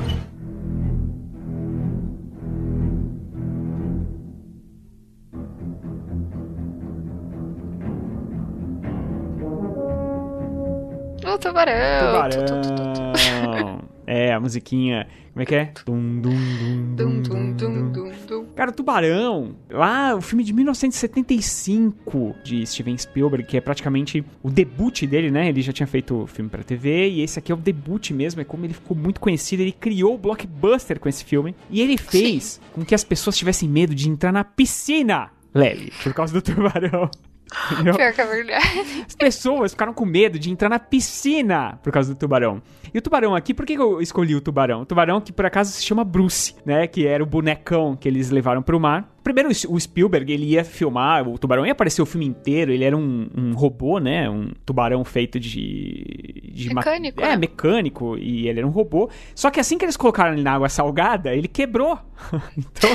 [SPEAKER 2] O tubarão. Tu, tu, tu, tu. [LAUGHS]
[SPEAKER 1] É, a musiquinha. Como é que é? Dum, dum, dum,
[SPEAKER 2] Dum,
[SPEAKER 1] dum,
[SPEAKER 2] dum, dum.
[SPEAKER 1] Cara, Tubarão, lá o filme de 1975 de Steven Spielberg, que é praticamente o debut dele, né? Ele já tinha feito filme pra TV e esse aqui é o debut mesmo, é como ele ficou muito conhecido. Ele criou o blockbuster com esse filme e ele fez com que as pessoas tivessem medo de entrar na piscina, Lely, por causa do tubarão. Entendeu?
[SPEAKER 2] Pior que é verdade.
[SPEAKER 1] As pessoas ficaram com medo de entrar na piscina por causa do tubarão. E o tubarão aqui, por que eu escolhi o tubarão? O tubarão que por acaso se chama Bruce, né? Que era o bonecão que eles levaram pro mar. Primeiro, o Spielberg, ele ia filmar, o tubarão ia aparecer o filme inteiro, ele era um, um robô, né? Um tubarão feito de... de ma-
[SPEAKER 2] Mecânico,
[SPEAKER 1] É,
[SPEAKER 2] né?
[SPEAKER 1] mecânico, e ele era um robô. Só que assim que eles colocaram ele na água salgada, ele quebrou. [LAUGHS] então...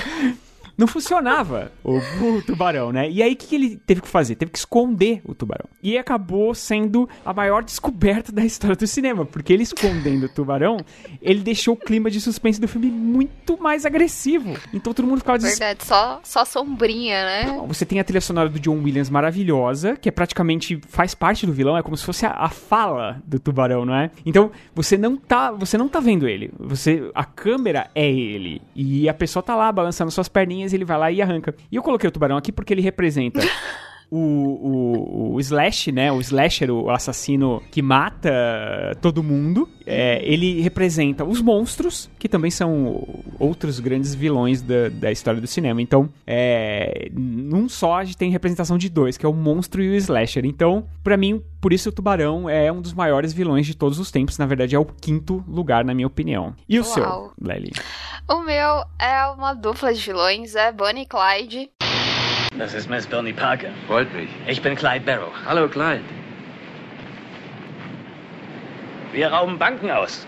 [SPEAKER 1] Não funcionava o, o tubarão, né? E aí o que, que ele teve que fazer? Teve que esconder o tubarão. E acabou sendo a maior descoberta da história do cinema, porque ele escondendo o tubarão, ele deixou o clima de suspense do filme muito mais agressivo. Então todo mundo ficava desesperado.
[SPEAKER 2] Verdade, só, só sombrinha, né?
[SPEAKER 1] Você tem a trilha sonora do John Williams maravilhosa, que é praticamente faz parte do vilão, é como se fosse a, a fala do tubarão, não é? Então, você não tá, você não tá vendo ele. Você a câmera é ele e a pessoa tá lá balançando suas perninhas, ele vai lá e arranca. E eu coloquei o tubarão aqui porque ele representa [LAUGHS] o, o, o Slash, né? O Slasher, o assassino que mata todo mundo. É, ele representa os monstros, que também são outros grandes vilões da, da história do cinema. Então, é, num só a gente tem representação de dois, que é o monstro e o Slasher. Então, pra mim, por isso o Tubarão é um dos maiores vilões de todos os tempos. Na verdade, é o quinto lugar, na minha opinião. E o
[SPEAKER 2] Uau.
[SPEAKER 1] seu, Lely?
[SPEAKER 2] O meu é uma dupla de vilões, é Bonnie e Clyde.
[SPEAKER 5] Das ist Miss Bernie Parker.
[SPEAKER 6] Freut mich.
[SPEAKER 5] Ich bin Clyde Barrow.
[SPEAKER 6] Hallo, Clyde.
[SPEAKER 5] Wir rauben Banken aus.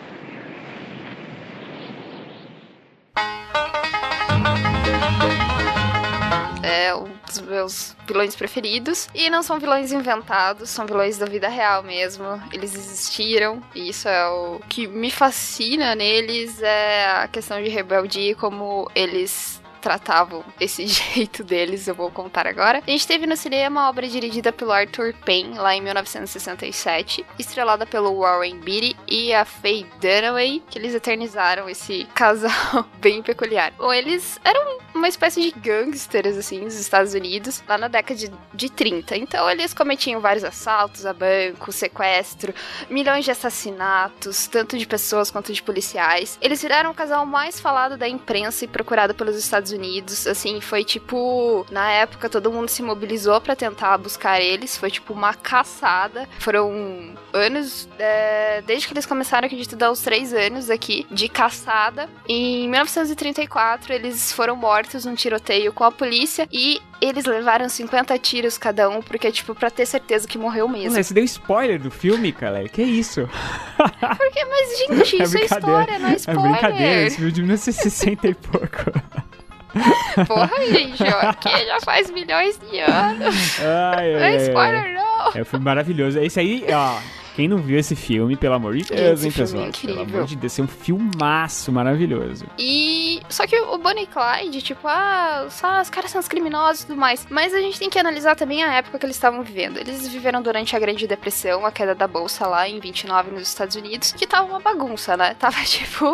[SPEAKER 2] É um dos meus vilões preferidos. E não são vilões inventados, são vilões da vida real mesmo. Eles existiram. E isso é o que me fascina neles é a questão de rebeldia e como eles tratavam esse [LAUGHS] jeito deles, eu vou contar agora. A gente teve no cinema a obra dirigida pelo Arthur Penn, lá em 1967, estrelada pelo Warren Beatty e a Faye Dunaway, que eles eternizaram esse [LAUGHS] casal bem peculiar. Bom, eles eram uma espécie de gangsters, assim, nos Estados Unidos, lá na década de, de 30. Então, eles cometiam vários assaltos a banco, sequestro, milhões de assassinatos, tanto de pessoas quanto de policiais. Eles viraram o casal mais falado da imprensa e procurado pelos Estados Unidos. Assim, foi tipo. Na época, todo mundo se mobilizou pra tentar buscar eles. Foi tipo uma caçada. Foram anos. é, desde que eles começaram, acredito, dar os três anos aqui de caçada. Em 1934, eles foram mortos num tiroteio com a polícia e. Eles levaram 50 tiros cada um, porque, tipo, pra ter certeza que morreu mesmo.
[SPEAKER 1] Você deu spoiler do filme, cara? Que isso? [LAUGHS]
[SPEAKER 2] Porque, mas, gente, isso é, história, não é
[SPEAKER 1] É
[SPEAKER 2] spoiler.
[SPEAKER 1] brincadeira, esse filme de 1960 e pouco. [LAUGHS] [LAUGHS]
[SPEAKER 2] Porra, gente, ó, aqui já faz milhões de anos.
[SPEAKER 1] Ai,
[SPEAKER 2] Não
[SPEAKER 1] ai,
[SPEAKER 2] é
[SPEAKER 1] ai.
[SPEAKER 2] spoiler, não.
[SPEAKER 1] É um filme maravilhoso. Esse aí, ó. Quem não viu esse filme, pelo amor de Deus,
[SPEAKER 2] Esse
[SPEAKER 1] hein,
[SPEAKER 2] filme
[SPEAKER 1] pessoal?
[SPEAKER 2] é.
[SPEAKER 1] Pelo amor de Deus, é um filmaço maravilhoso.
[SPEAKER 2] E. Só que o Bonnie e Clyde, tipo, ah, só os caras são os criminosos e tudo mais. Mas a gente tem que analisar também a época que eles estavam vivendo. Eles viveram durante a Grande Depressão, a queda da bolsa lá em 29 nos Estados Unidos, que tava uma bagunça, né? Tava, [LAUGHS] tipo,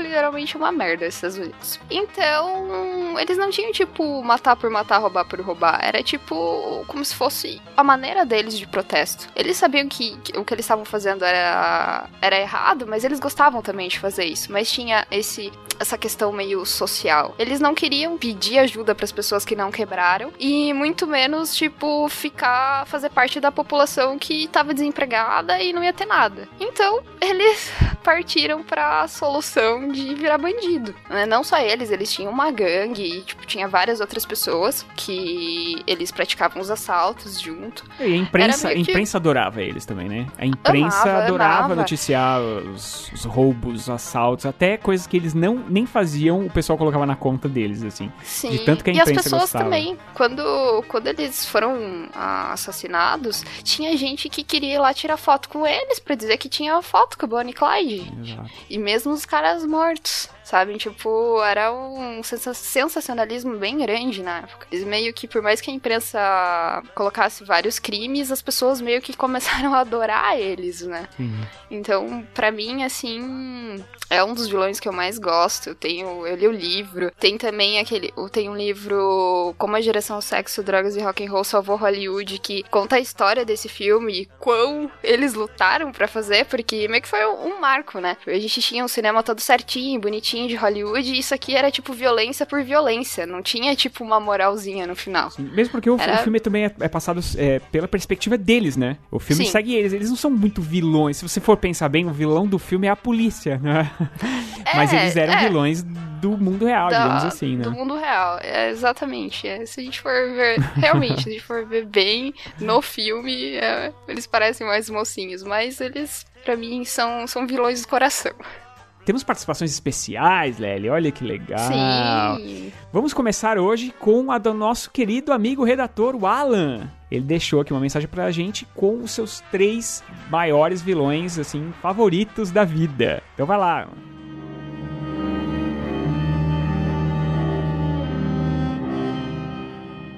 [SPEAKER 2] literalmente uma merda nos Estados Unidos. Então, eles não tinham, tipo, matar por matar, roubar por roubar. Era, tipo, como se fosse a maneira deles de protesto. Eles sabiam que, que o que eles estavam fazendo era, era errado, mas eles gostavam também de fazer isso. Mas tinha esse essa questão meio social. Eles não queriam pedir ajuda para as pessoas que não quebraram e muito menos tipo ficar fazer parte da população que estava desempregada e não ia ter nada. Então, [LAUGHS] eles partiram para a solução de virar bandido. Né? Não só eles, eles tinham uma gangue e tipo tinha várias outras pessoas que eles praticavam os assaltos junto.
[SPEAKER 1] E a imprensa, a
[SPEAKER 2] que-
[SPEAKER 1] imprensa adorava eles também, né? A imprensa
[SPEAKER 2] Amava,
[SPEAKER 1] adorava
[SPEAKER 2] amava.
[SPEAKER 1] noticiar os, os roubos, os assaltos, até coisas que eles não nem faziam, o pessoal colocava na conta deles, assim.
[SPEAKER 2] Sim.
[SPEAKER 1] De tanto que a
[SPEAKER 2] e as
[SPEAKER 1] imprensa
[SPEAKER 2] pessoas
[SPEAKER 1] gostava.
[SPEAKER 2] também, quando, quando eles foram ah, assassinados, tinha gente que queria ir lá tirar foto com eles pra dizer que tinha foto com a Bonnie e Clyde.
[SPEAKER 1] Exato.
[SPEAKER 2] E mesmo os caras mortos, sabe? Tipo, era um sensa- sensacionalismo bem grande na época. Eles meio que, por mais que a imprensa colocasse vários crimes, as pessoas meio que [LAUGHS] começaram a adorar eles, né?
[SPEAKER 1] Sim.
[SPEAKER 2] Então, pra mim, assim, é um dos vilões que eu mais gosto. Eu tenho, eu li o livro. Tem também aquele, tem um livro Como a geração sexo, drogas e rock and roll salvou Hollywood que conta a história desse filme e quão eles lutaram pra fazer, porque meio que foi um, um marco, né? A gente tinha um cinema todo certinho, bonitinho de Hollywood, isso aqui era tipo violência por violência, não tinha tipo uma moralzinha no final.
[SPEAKER 1] Sim, Mesmo porque o,
[SPEAKER 2] Era-
[SPEAKER 1] o filme também é, é passado é, pela perspectiva deles, né? O filme
[SPEAKER 2] Sim.
[SPEAKER 1] segue eles, eles não são muito vilões. Se você for pensar bem, o vilão do filme é a polícia, né? Mas eles eram
[SPEAKER 2] é.
[SPEAKER 1] vilões do mundo real,
[SPEAKER 2] da-
[SPEAKER 1] digamos assim, né?
[SPEAKER 2] Do mundo real, é, exatamente. É, se a gente for ver, [LAUGHS] realmente, se a gente for ver bem no filme, é, eles parecem mais mocinhos, mas eles, pra mim, são, são vilões do coração.
[SPEAKER 1] Temos participações especiais, Lely, olha que legal.
[SPEAKER 2] Sim.
[SPEAKER 1] Vamos começar hoje com a do nosso querido amigo redator, o Alan. Ele deixou aqui uma mensagem pra gente com os seus três maiores vilões, assim, favoritos da vida. Então vai lá.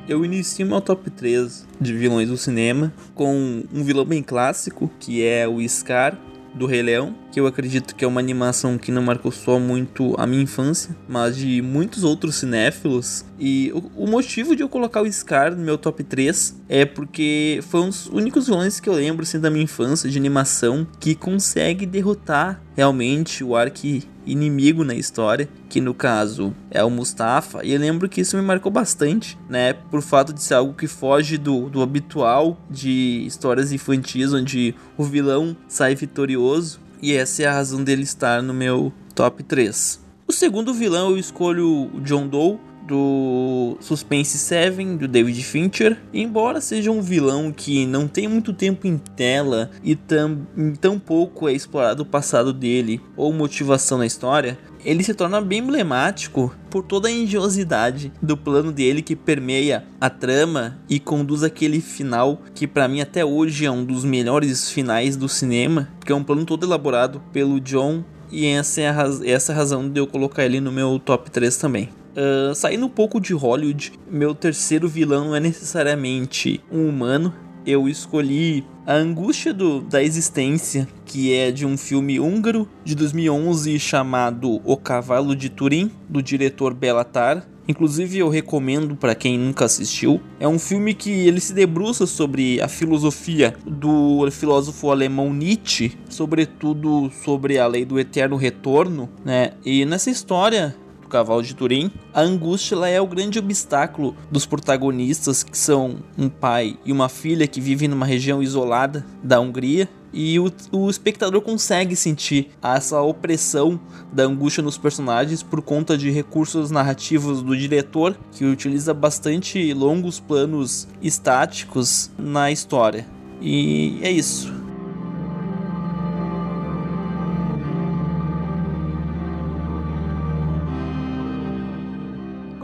[SPEAKER 7] Eu inicio meu top 3 de vilões do cinema com um vilão bem clássico, que é o Scar do Rei Leão, que eu acredito que é uma animação que não marcou só muito a minha infância, mas de muitos outros cinéfilos. E o, o motivo de eu colocar o Scar no meu top 3 é porque foi um dos únicos vilões que eu lembro assim, da minha infância de animação que consegue derrotar realmente o arqui inimigo na história, que no caso é o Mustafa, e eu lembro que isso me marcou bastante, né, por fato de ser algo que foge do, do habitual de histórias infantis, onde o vilão sai vitorioso, e essa é a razão dele estar no meu top 3. O segundo vilão eu escolho o John Doe, do Suspense 7 do David Fincher. Embora seja um vilão que não tem muito tempo em tela e tam, tão pouco é explorado o passado dele ou motivação na história, ele se torna bem emblemático por toda a engenhosidade do plano dele que permeia a trama e conduz aquele final que para mim até hoje é um dos melhores finais do cinema, porque é um plano todo elaborado pelo John e essa é a, raz- essa é razão de eu colocar ele no meu top 3 também. Ah, saindo um pouco de Hollywood, meu terceiro vilão não é necessariamente um humano. Eu escolhi a angústia do- da existência, que é de um filme húngaro de 2011 chamado O Cavalo de Turim, do diretor Belatar. Inclusive eu recomendo para quem nunca assistiu. É um filme que ele se debruça sobre a filosofia do filósofo alemão Nietzsche, sobretudo sobre a lei do eterno retorno, né? E nessa história cavalo de Turim, a angústia é o grande obstáculo dos protagonistas, que são um pai e uma filha que vivem numa região isolada da Hungria. E o, o espectador consegue sentir essa opressão da angústia nos personagens por conta de recursos narrativos do diretor, que utiliza bastante longos planos estáticos na história. E é isso.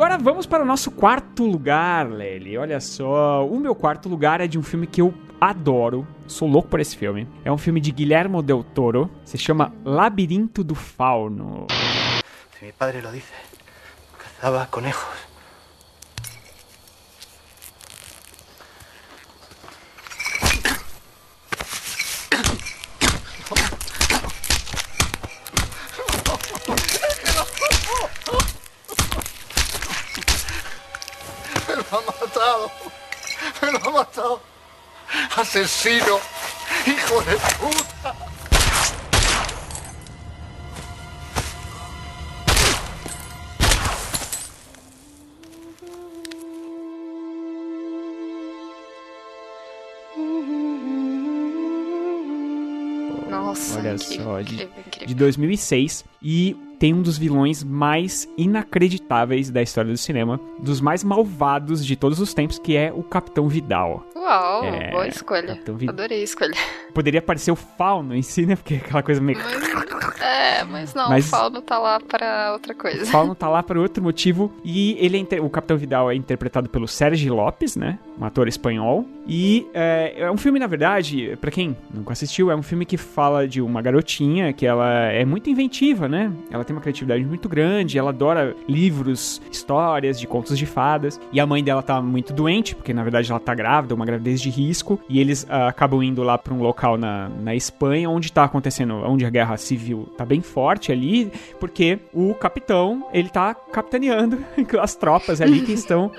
[SPEAKER 1] Agora vamos para o nosso quarto lugar, Lely. Olha só, o meu quarto lugar é de um filme que eu adoro. Sou louco por esse filme. É um filme de Guillermo del Toro. Se chama Labirinto do Fauno.
[SPEAKER 8] Si mi padre lo dice, cazaba conejos.
[SPEAKER 9] Lo ha matado. Me lo ha matado. Asesino.
[SPEAKER 4] ¡Hijo de puta!
[SPEAKER 2] Nossa,
[SPEAKER 1] Olha
[SPEAKER 2] incrível,
[SPEAKER 1] só, de-
[SPEAKER 2] incrível, incrível.
[SPEAKER 1] de 2006 e tem um dos vilões mais inacreditáveis da história do cinema, dos mais malvados de todos os tempos, que é o Capitão Vidal.
[SPEAKER 2] Uau,
[SPEAKER 1] É,
[SPEAKER 2] boa escolha.
[SPEAKER 1] Capitão Vidal.
[SPEAKER 2] Adorei a escolha.
[SPEAKER 1] Poderia parecer o Fauno em si, né? Porque é aquela coisa meio.
[SPEAKER 2] É, mas não,
[SPEAKER 1] Mas-
[SPEAKER 2] o Fauno tá lá pra outra coisa.
[SPEAKER 1] O Fauno tá lá por outro motivo. E ele é inter- o Capitão Vidal é interpretado pelo Sérgio Lopes, né? Um ator espanhol. E é, é um filme, na verdade, pra quem nunca assistiu, é um filme que fala de uma garotinha que ela é muito inventiva, né? Ela tem uma criatividade muito grande, ela adora livros, histórias de contos de fadas. E a mãe dela tá muito doente, porque na verdade ela tá grávida, uma gravidez de risco. E eles ah, acabam indo lá pra um local na, na Espanha, onde tá acontecendo, onde a guerra civil tá bem forte ali, porque o capitão, ele tá capitaneando [LAUGHS] as tropas ali que estão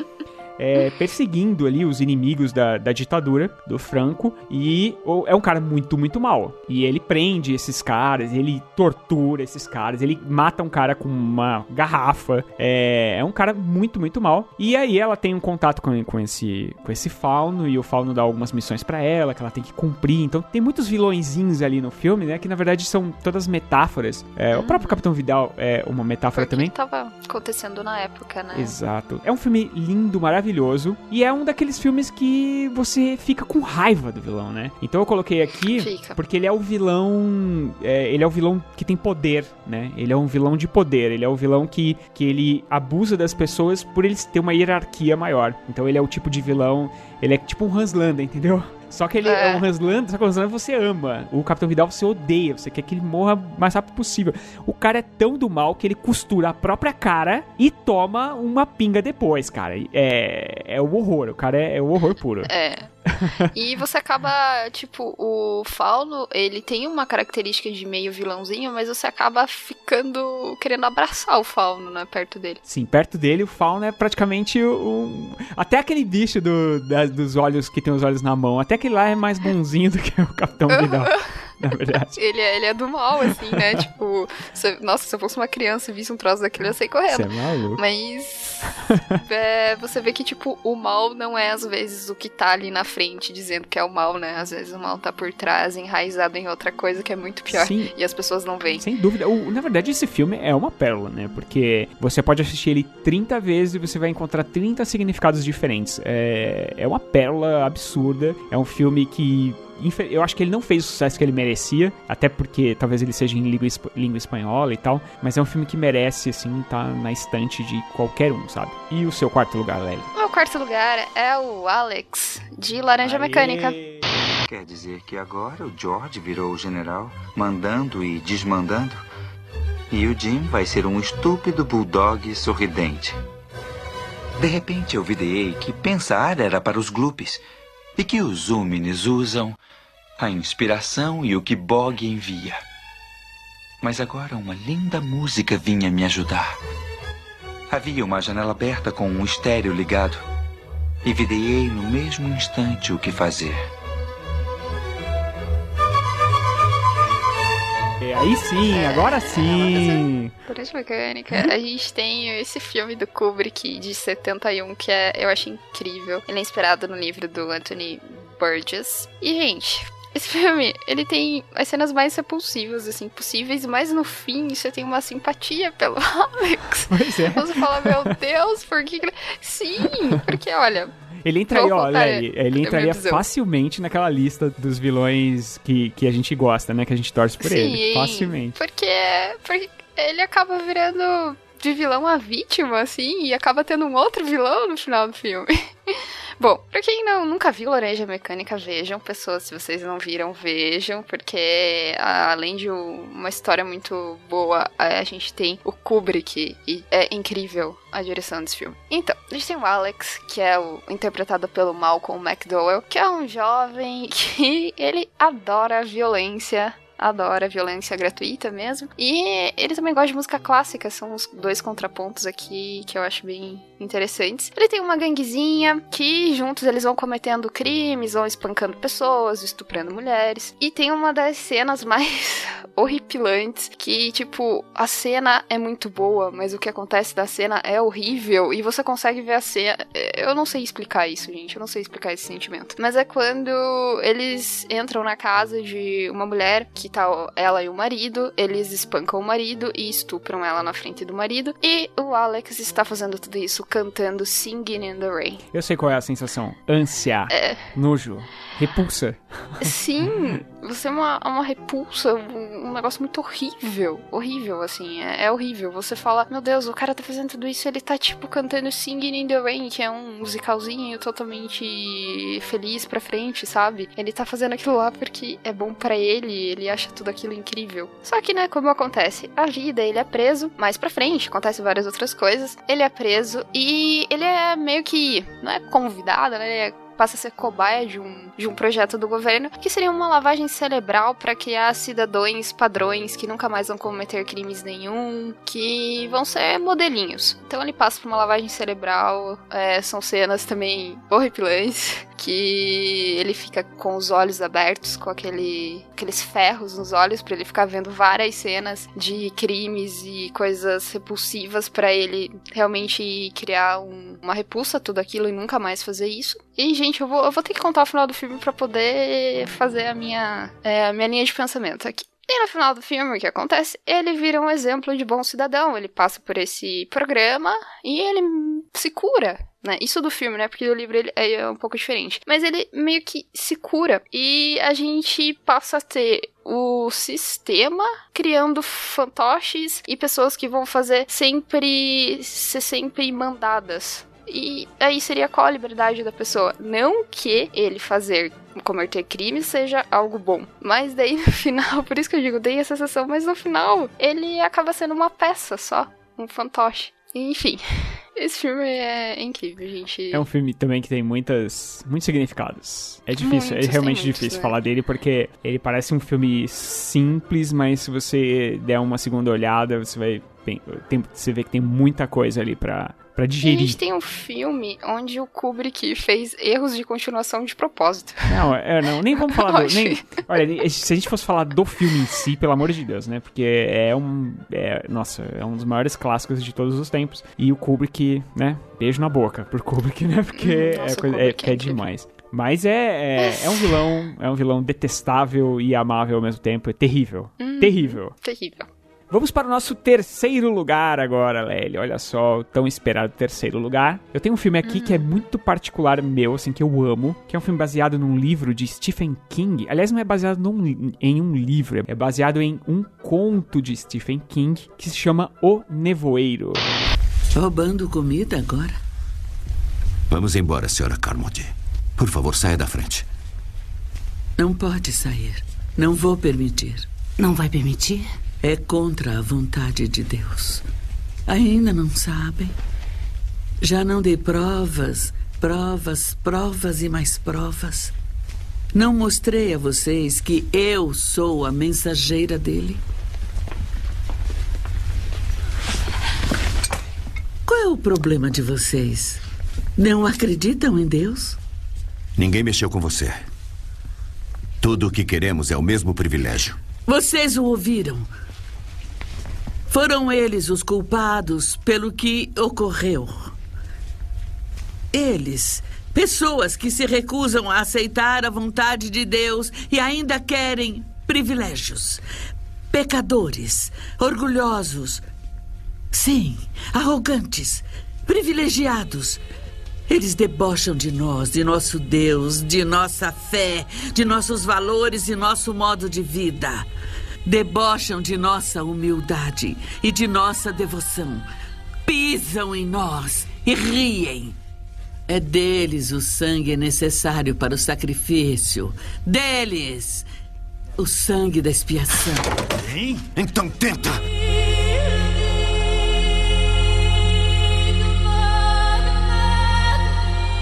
[SPEAKER 1] é, perseguindo ali os inimigos da, da ditadura do Franco e é um cara muito, muito mal. E ele prende esses caras, ele tortura esses caras, ele mata um cara com uma garrafa. É, é um cara muito, muito mal. E aí ela tem um contato com, com, esse, com esse fauno e o fauno dá algumas missões pra ela que ela tem que cumprir. Então tem muitos vilõezinhos ali no filme, né? Que na verdade são todas metáforas. É, O próprio Capitão Vidal é uma metáfora
[SPEAKER 2] Porque
[SPEAKER 1] também.
[SPEAKER 2] tava acontecendo na época, né?
[SPEAKER 1] Exato. É um filme lindo, maravilhoso. E é um daqueles filmes que você fica com raiva do vilão, né? Então eu coloquei aqui
[SPEAKER 2] Fica.
[SPEAKER 1] porque ele é o vilão. é, ele é o vilão que tem poder, né? Ele é um vilão de poder. Ele é o vilão que, que ele abusa das pessoas por eles ter uma hierarquia maior. Então ele é o tipo de vilão. Ele é tipo um Hans Landa, entendeu? Só que ele é,
[SPEAKER 2] É.
[SPEAKER 1] um Hans Landa, só que o você ama. O Capitão Vidal você odeia, você quer que ele morra o mais rápido possível. O cara é tão do mal que ele costura a própria cara e toma uma pinga depois, cara. É, é o horror, o cara é, é o horror puro.
[SPEAKER 2] É. [LAUGHS] E você acaba, tipo, o Fauno, ele tem uma característica de meio vilãozinho, mas você acaba ficando querendo abraçar o Fauno, né, perto dele.
[SPEAKER 1] Sim, perto dele o fauna é praticamente um. Até aquele bicho do, da- dos olhos que tem os olhos na mão, até aquele lá é mais bonzinho do que o Capitão Vidal, [LAUGHS] [LAUGHS] na verdade.
[SPEAKER 2] Ele é, ele é do mal, assim, né? [LAUGHS] tipo, se- nossa, se eu fosse uma criança e visse um troço daquele, eu ia sair
[SPEAKER 1] Você
[SPEAKER 2] correndo.
[SPEAKER 1] é maluco.
[SPEAKER 2] Mas [LAUGHS] é, você vê que, tipo, o mal não é às vezes o que tá ali na frente dizendo que é o mal, né? Às vezes o mal tá por trás, enraizado em outra coisa que é muito pior.
[SPEAKER 1] Sim.
[SPEAKER 2] E as pessoas não veem.
[SPEAKER 1] Sem dúvida. O- na verdade, esse filme é uma pérola, né? Porque você pode assistir ele 30 vezes e você vai encontrar 30 significados diferentes. É, é uma pérola absurda. É um filme que. Eu acho que ele não fez o sucesso que ele merecia, até porque talvez ele seja em língua, esp- língua espanhola e tal, mas é um filme que merece, assim, tá na estante de qualquer um, sabe? E o seu quarto lugar, Lely?
[SPEAKER 2] O meu quarto lugar é o Alex, de Laranja Mecânica.
[SPEAKER 10] Quer dizer que agora o George virou o general, mandando e desmandando? E o Jim vai ser um estúpido bulldog sorridente. De repente eu videei que pensar era para os glupes e que os Úmines usam a inspiração e o que Bog envia. Mas agora uma linda música vinha me ajudar. Havia uma janela aberta com um estéreo ligado e videei no mesmo instante o que fazer.
[SPEAKER 1] É, aí sim, agora sim!
[SPEAKER 2] Laranja Mecânica, a gente tem esse filme do Kubrick de 71 que é, eu acho incrível. Ele é inspirado no livro do Anthony Burgess. E, gente, esse filme, ele tem as cenas mais repulsivas, assim, possíveis, mas no fim você tem uma simpatia pelo [LAUGHS] Alex.
[SPEAKER 1] Pois é.
[SPEAKER 2] Você fala, meu [LAUGHS] Deus, por que. ele-" Sim, porque olha.
[SPEAKER 1] Ele entraria, ó,
[SPEAKER 2] a
[SPEAKER 1] ele
[SPEAKER 2] minha
[SPEAKER 1] entraria facilmente naquela lista dos vilões que, que a gente gosta, né? Que a gente torce por ele.
[SPEAKER 2] sim,
[SPEAKER 1] Facilmente.
[SPEAKER 2] Porque, porque ele acaba virando de vilão a vítima, assim, e acaba tendo um outro vilão no final do filme. [LAUGHS] Bom, pra quem não, nunca viu Laranja Mecânica, vejam. Pessoas, se vocês não viram, vejam. Porque além de um- uma história muito boa, a, gente tem o Kubrick. E é incrível a direção desse filme. Então, a gente tem o Alex, que é o interpretado pelo Malcolm McDowell, que é um jovem [LAUGHS] que ele adora violência adora violência gratuita mesmo. E ele também gosta de música clássica, são os dois contrapontos aqui que eu acho bem interessantes. Ele tem uma ganguezinha que juntos eles vão cometendo crimes, vão espancando pessoas, estuprando mulheres. E tem uma das cenas [LAUGHS] mais horripilantes que, tipo, a cena é muito boa, mas o que acontece da cena é horrível e você consegue ver a cena. Eu não sei explicar isso, gente, eu não sei explicar esse sentimento. Mas é quando eles entram na casa de uma mulher que tá ela e o marido, eles espancam o marido e estupram ela na frente do marido. E o Alex está fazendo tudo isso cantando Singing in the Rain.
[SPEAKER 1] Eu sei qual é a sensação. Ânsia,
[SPEAKER 2] É.
[SPEAKER 1] nojo, repulsa.
[SPEAKER 2] Sim, [LAUGHS] você é uma, uma repulsa, um, um negócio muito horrível. Horrível, assim, é, é horrível. Você fala, meu Deus, o cara tá fazendo tudo isso, ele tá, tipo, cantando Singing in the Rain, que é um musicalzinho totalmente feliz pra frente, sabe? Ele tá fazendo aquilo lá porque é bom pra ele, ele acha tudo aquilo incrível. Só que, né, como acontece? A vida, ele é preso, mais pra frente, acontece várias outras coisas. Ele é preso e ele é meio que, não é convidado, né? Ele é passa a ser cobaia de um, de um projeto do governo, que seria uma lavagem cerebral para criar cidadãos padrões que nunca mais vão cometer crimes nenhum, que vão ser modelinhos. Então ele passa por uma lavagem cerebral, é, são cenas também horripilantes, que ele fica com os olhos abertos, com aquele, aqueles ferros nos olhos, para ele ficar vendo várias cenas de crimes e coisas repulsivas para ele realmente criar um- uma repulsa a tudo aquilo e nunca mais fazer isso. E, gente, eu vou, eu vou ter que contar o final do filme pra poder fazer a minha, é, a minha linha de pensamento aqui. E no final do filme, o que acontece? Ele vira um exemplo de bom cidadão. Ele passa por esse programa e ele se cura. Né? Isso do filme, né? Porque o livro ele é um pouco diferente. Mas ele meio que se cura. E a gente passa a ter o sistema criando fantoches e pessoas que vão fazer sempre. ser sempre mandadas. E aí seria qual a liberdade da pessoa? Não que ele fazer cometer crime seja algo bom. Mas daí [LAUGHS] no final, por isso que eu digo, dei a sensação, mas no final ele acaba sendo uma peça só, um fantoche. Enfim, [LAUGHS] esse filme é incrível, gente.
[SPEAKER 1] É um filme também que tem muitas, muitos significados. É difícil,
[SPEAKER 2] Muitos,
[SPEAKER 1] é realmente
[SPEAKER 2] muitos,
[SPEAKER 1] difícil
[SPEAKER 2] né?
[SPEAKER 1] falar dele porque ele parece um filme simples, mas se você der uma segunda olhada, você vai tem, você vê que tem muita coisa ali pra, pra
[SPEAKER 2] E a
[SPEAKER 1] digerir.
[SPEAKER 2] gente tem um filme onde o Kubrick fez erros de continuação de propósito.
[SPEAKER 1] Não, é, não, nem vamos falar do. [LAUGHS] Nem, olha, se a gente fosse falar do filme em si, pelo amor de Deus, né? Porque é um. É, nossa, é um dos maiores clássicos de todos os tempos. E o Kubrick, né? Beijo na boca por Kubrick, né? Porque
[SPEAKER 2] Hum, nossa,
[SPEAKER 1] é, coisa- é,
[SPEAKER 2] é
[SPEAKER 1] é demais. Mas é, é, é um vilão, é um vilão detestável e amável ao mesmo tempo. É terrível.
[SPEAKER 2] Hum.
[SPEAKER 1] Terrível.
[SPEAKER 2] Terrível.
[SPEAKER 1] Vamos para o nosso terceiro lugar agora, Lely. Olha só, o tão esperado terceiro lugar. Eu tenho um filme aqui que é muito particular meu, assim, que eu amo, que é um filme baseado num livro de Stephen King. Aliás, não é baseado num em um livro, é baseado em um conto de Stephen King que se chama O Nevoeiro.
[SPEAKER 11] Roubando comida agora?
[SPEAKER 12] Vamos embora, senhora Carmody. Por favor, saia da frente.
[SPEAKER 11] Não pode sair. Não vou permitir.
[SPEAKER 13] Não vai permitir?
[SPEAKER 11] É contra a vontade de Deus. Ainda não sabem? Já não dei provas, provas, provas e mais provas. Não mostrei a vocês que eu sou a mensageira dele? Qual é o problema de vocês? Não acreditam em Deus?
[SPEAKER 12] Ninguém mexeu com você. Tudo o que queremos é o mesmo privilégio.
[SPEAKER 11] Vocês o ouviram. Foram eles os culpados pelo que ocorreu. Eles, pessoas que se recusam a aceitar a vontade de Deus e ainda querem privilégios. Pecadores, orgulhosos. Sim, arrogantes, privilegiados. Eles debocham de nós, de nosso Deus, de nossa fé, de nossos valores e nosso modo de vida. Debocham de nossa humildade e de nossa devoção. Pisam em nós e riem. É deles o sangue necessário para o sacrifício. Deles o sangue da expiação.
[SPEAKER 12] Hein? Então tenta!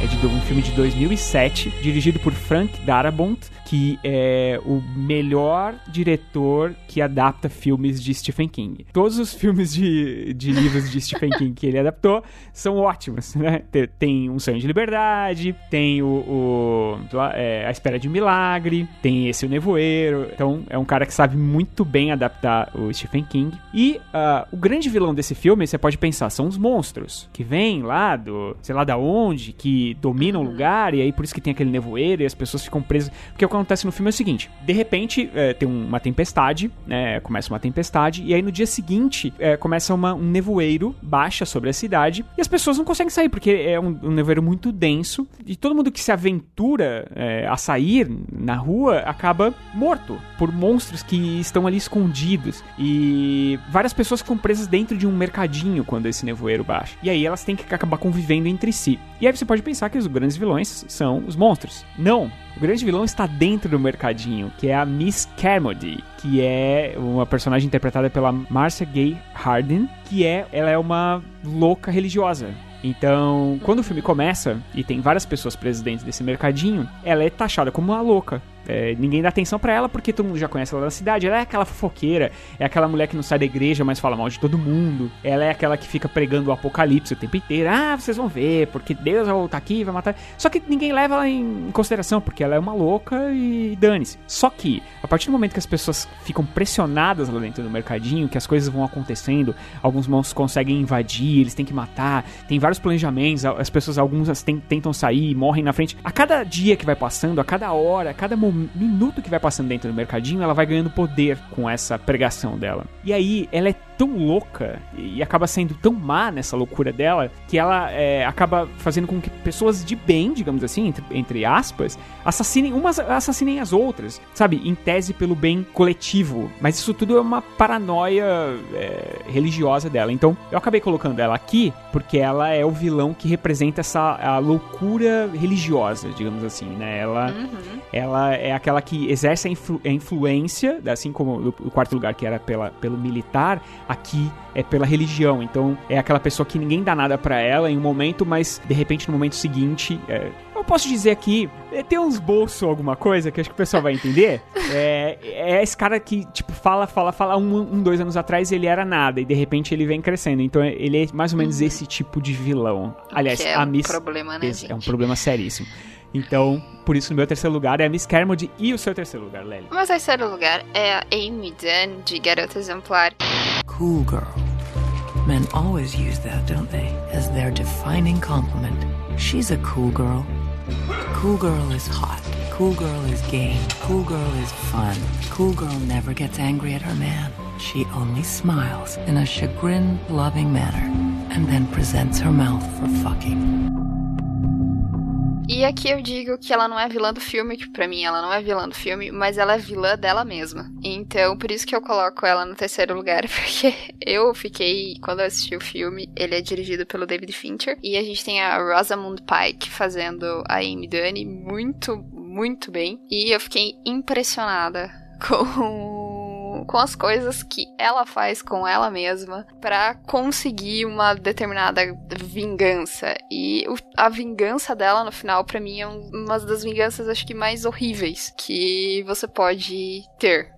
[SPEAKER 1] É de de um filme de 2007, dirigido por Frank Darabont, que é o melhor diretor que adapta filmes de Stephen King. Todos os filmes de, de livros de Stephen King que ele adaptou são ótimos, né? Tem Um Sonho de Liberdade, tem o, o é, A Espera de um Milagre, tem esse O Nevoeiro. Então, é um cara que sabe muito bem adaptar o Stephen King. E uh, o grande vilão desse filme, você pode pensar, são os monstros que vêm lá do, sei lá da onde, que dominam o lugar, e aí por isso que tem aquele nevoeiro e as pessoas ficam presas. Porque o acontece no filme é o seguinte: de repente é, tem uma tempestade, né? Começa uma tempestade, e aí no dia seguinte é, começa uma, um nevoeiro, baixa sobre a cidade, e as pessoas não conseguem sair, porque é um, um nevoeiro muito denso, e todo mundo que se aventura é, a sair na rua acaba morto por monstros que estão ali escondidos. E várias pessoas ficam presas dentro de um mercadinho quando esse nevoeiro baixa. E aí elas têm que acabar convivendo entre si. E aí você pode pensar que os grandes vilões são os monstros. Não, o grande vilão está dentro do mercadinho, que é a Miss Carmody, que é uma personagem interpretada pela Marcia Gay Harden, que é ela é uma louca religiosa. Então, quando o filme começa e tem várias pessoas presas dentro desse mercadinho, ela é taxada como uma louca. É, ninguém dá atenção para ela porque todo mundo já conhece ela da cidade. Ela é aquela fofoqueira, é aquela mulher que não sai da igreja, mas fala mal de todo mundo. Ela é aquela que fica pregando o apocalipse o tempo inteiro. Ah, vocês vão ver, porque Deus vai voltar aqui vai matar. Só que ninguém leva ela em consideração, porque ela é uma louca e dane-se. Só que, a partir do momento que as pessoas ficam pressionadas lá dentro do mercadinho, que as coisas vão acontecendo, alguns monstros conseguem invadir, eles têm que matar, tem vários planejamentos, as pessoas, algumas tentam sair, morrem na frente. A cada dia que vai passando, a cada hora, a cada momento minuto que vai passando dentro do mercadinho, ela vai ganhando poder com essa pregação dela. E aí, ela é tão louca e acaba sendo tão má nessa loucura dela que ela é, acaba fazendo com que pessoas de bem, digamos assim, entre, entre aspas, assassinem umas assassinem as outras, sabe? Em tese pelo bem coletivo. Mas isso tudo é uma paranoia é, religiosa dela. Então eu acabei colocando ela aqui porque ela é o vilão que representa essa a loucura religiosa, digamos assim, né? Ela, uhum. ela é aquela que exerce a, influ, a influência, assim como o quarto lugar que era pela, pelo militar, aqui é pela religião. Então é aquela pessoa que ninguém dá nada para ela em um momento, mas de repente no momento seguinte. É, eu posso dizer aqui, é, tem uns bolsos ou alguma coisa que acho que o pessoal vai entender. [LAUGHS] É, é esse cara que, tipo, fala, fala, fala. Um, um, dois anos atrás ele era nada e de repente ele vem crescendo. Então ele é mais ou menos uhum. esse tipo de vilão. Aliás,
[SPEAKER 2] é
[SPEAKER 1] a
[SPEAKER 2] um
[SPEAKER 1] Miss.
[SPEAKER 2] Problema, né,
[SPEAKER 1] é um problema seríssimo. Então, por isso, no meu terceiro lugar é a Miss Carmody e o seu terceiro lugar, Lely.
[SPEAKER 2] O meu terceiro lugar é a Amy Dunn, de Garota Exemplar.
[SPEAKER 13] Cool girl. Men always use that, don't they? As their defining compliment. She's a cool girl. Cool girl is hot. Cool girl is game. Cool girl is fun. Cool girl never gets angry at her man. She only smiles in a chagrin loving manner and then presents her mouth for fucking.
[SPEAKER 2] E aqui eu digo que ela não é vilã do filme, que pra mim ela não é vilã do filme, mas ela é vilã dela mesma. Então, por isso que eu coloco ela no terceiro lugar, [LAUGHS] porque eu fiquei, quando eu assisti o filme, ele é dirigido pelo David Fincher, e a gente tem a Rosamund Pike fazendo a Amy Dunne muito, muito bem. E eu fiquei impressionada [LAUGHS] com com, as coisas que ela faz com ela mesma para conseguir uma determinada vingança. E o, a vingança dela no final, para mim, é uma das vinganças acho que mais horríveis que você pode ter.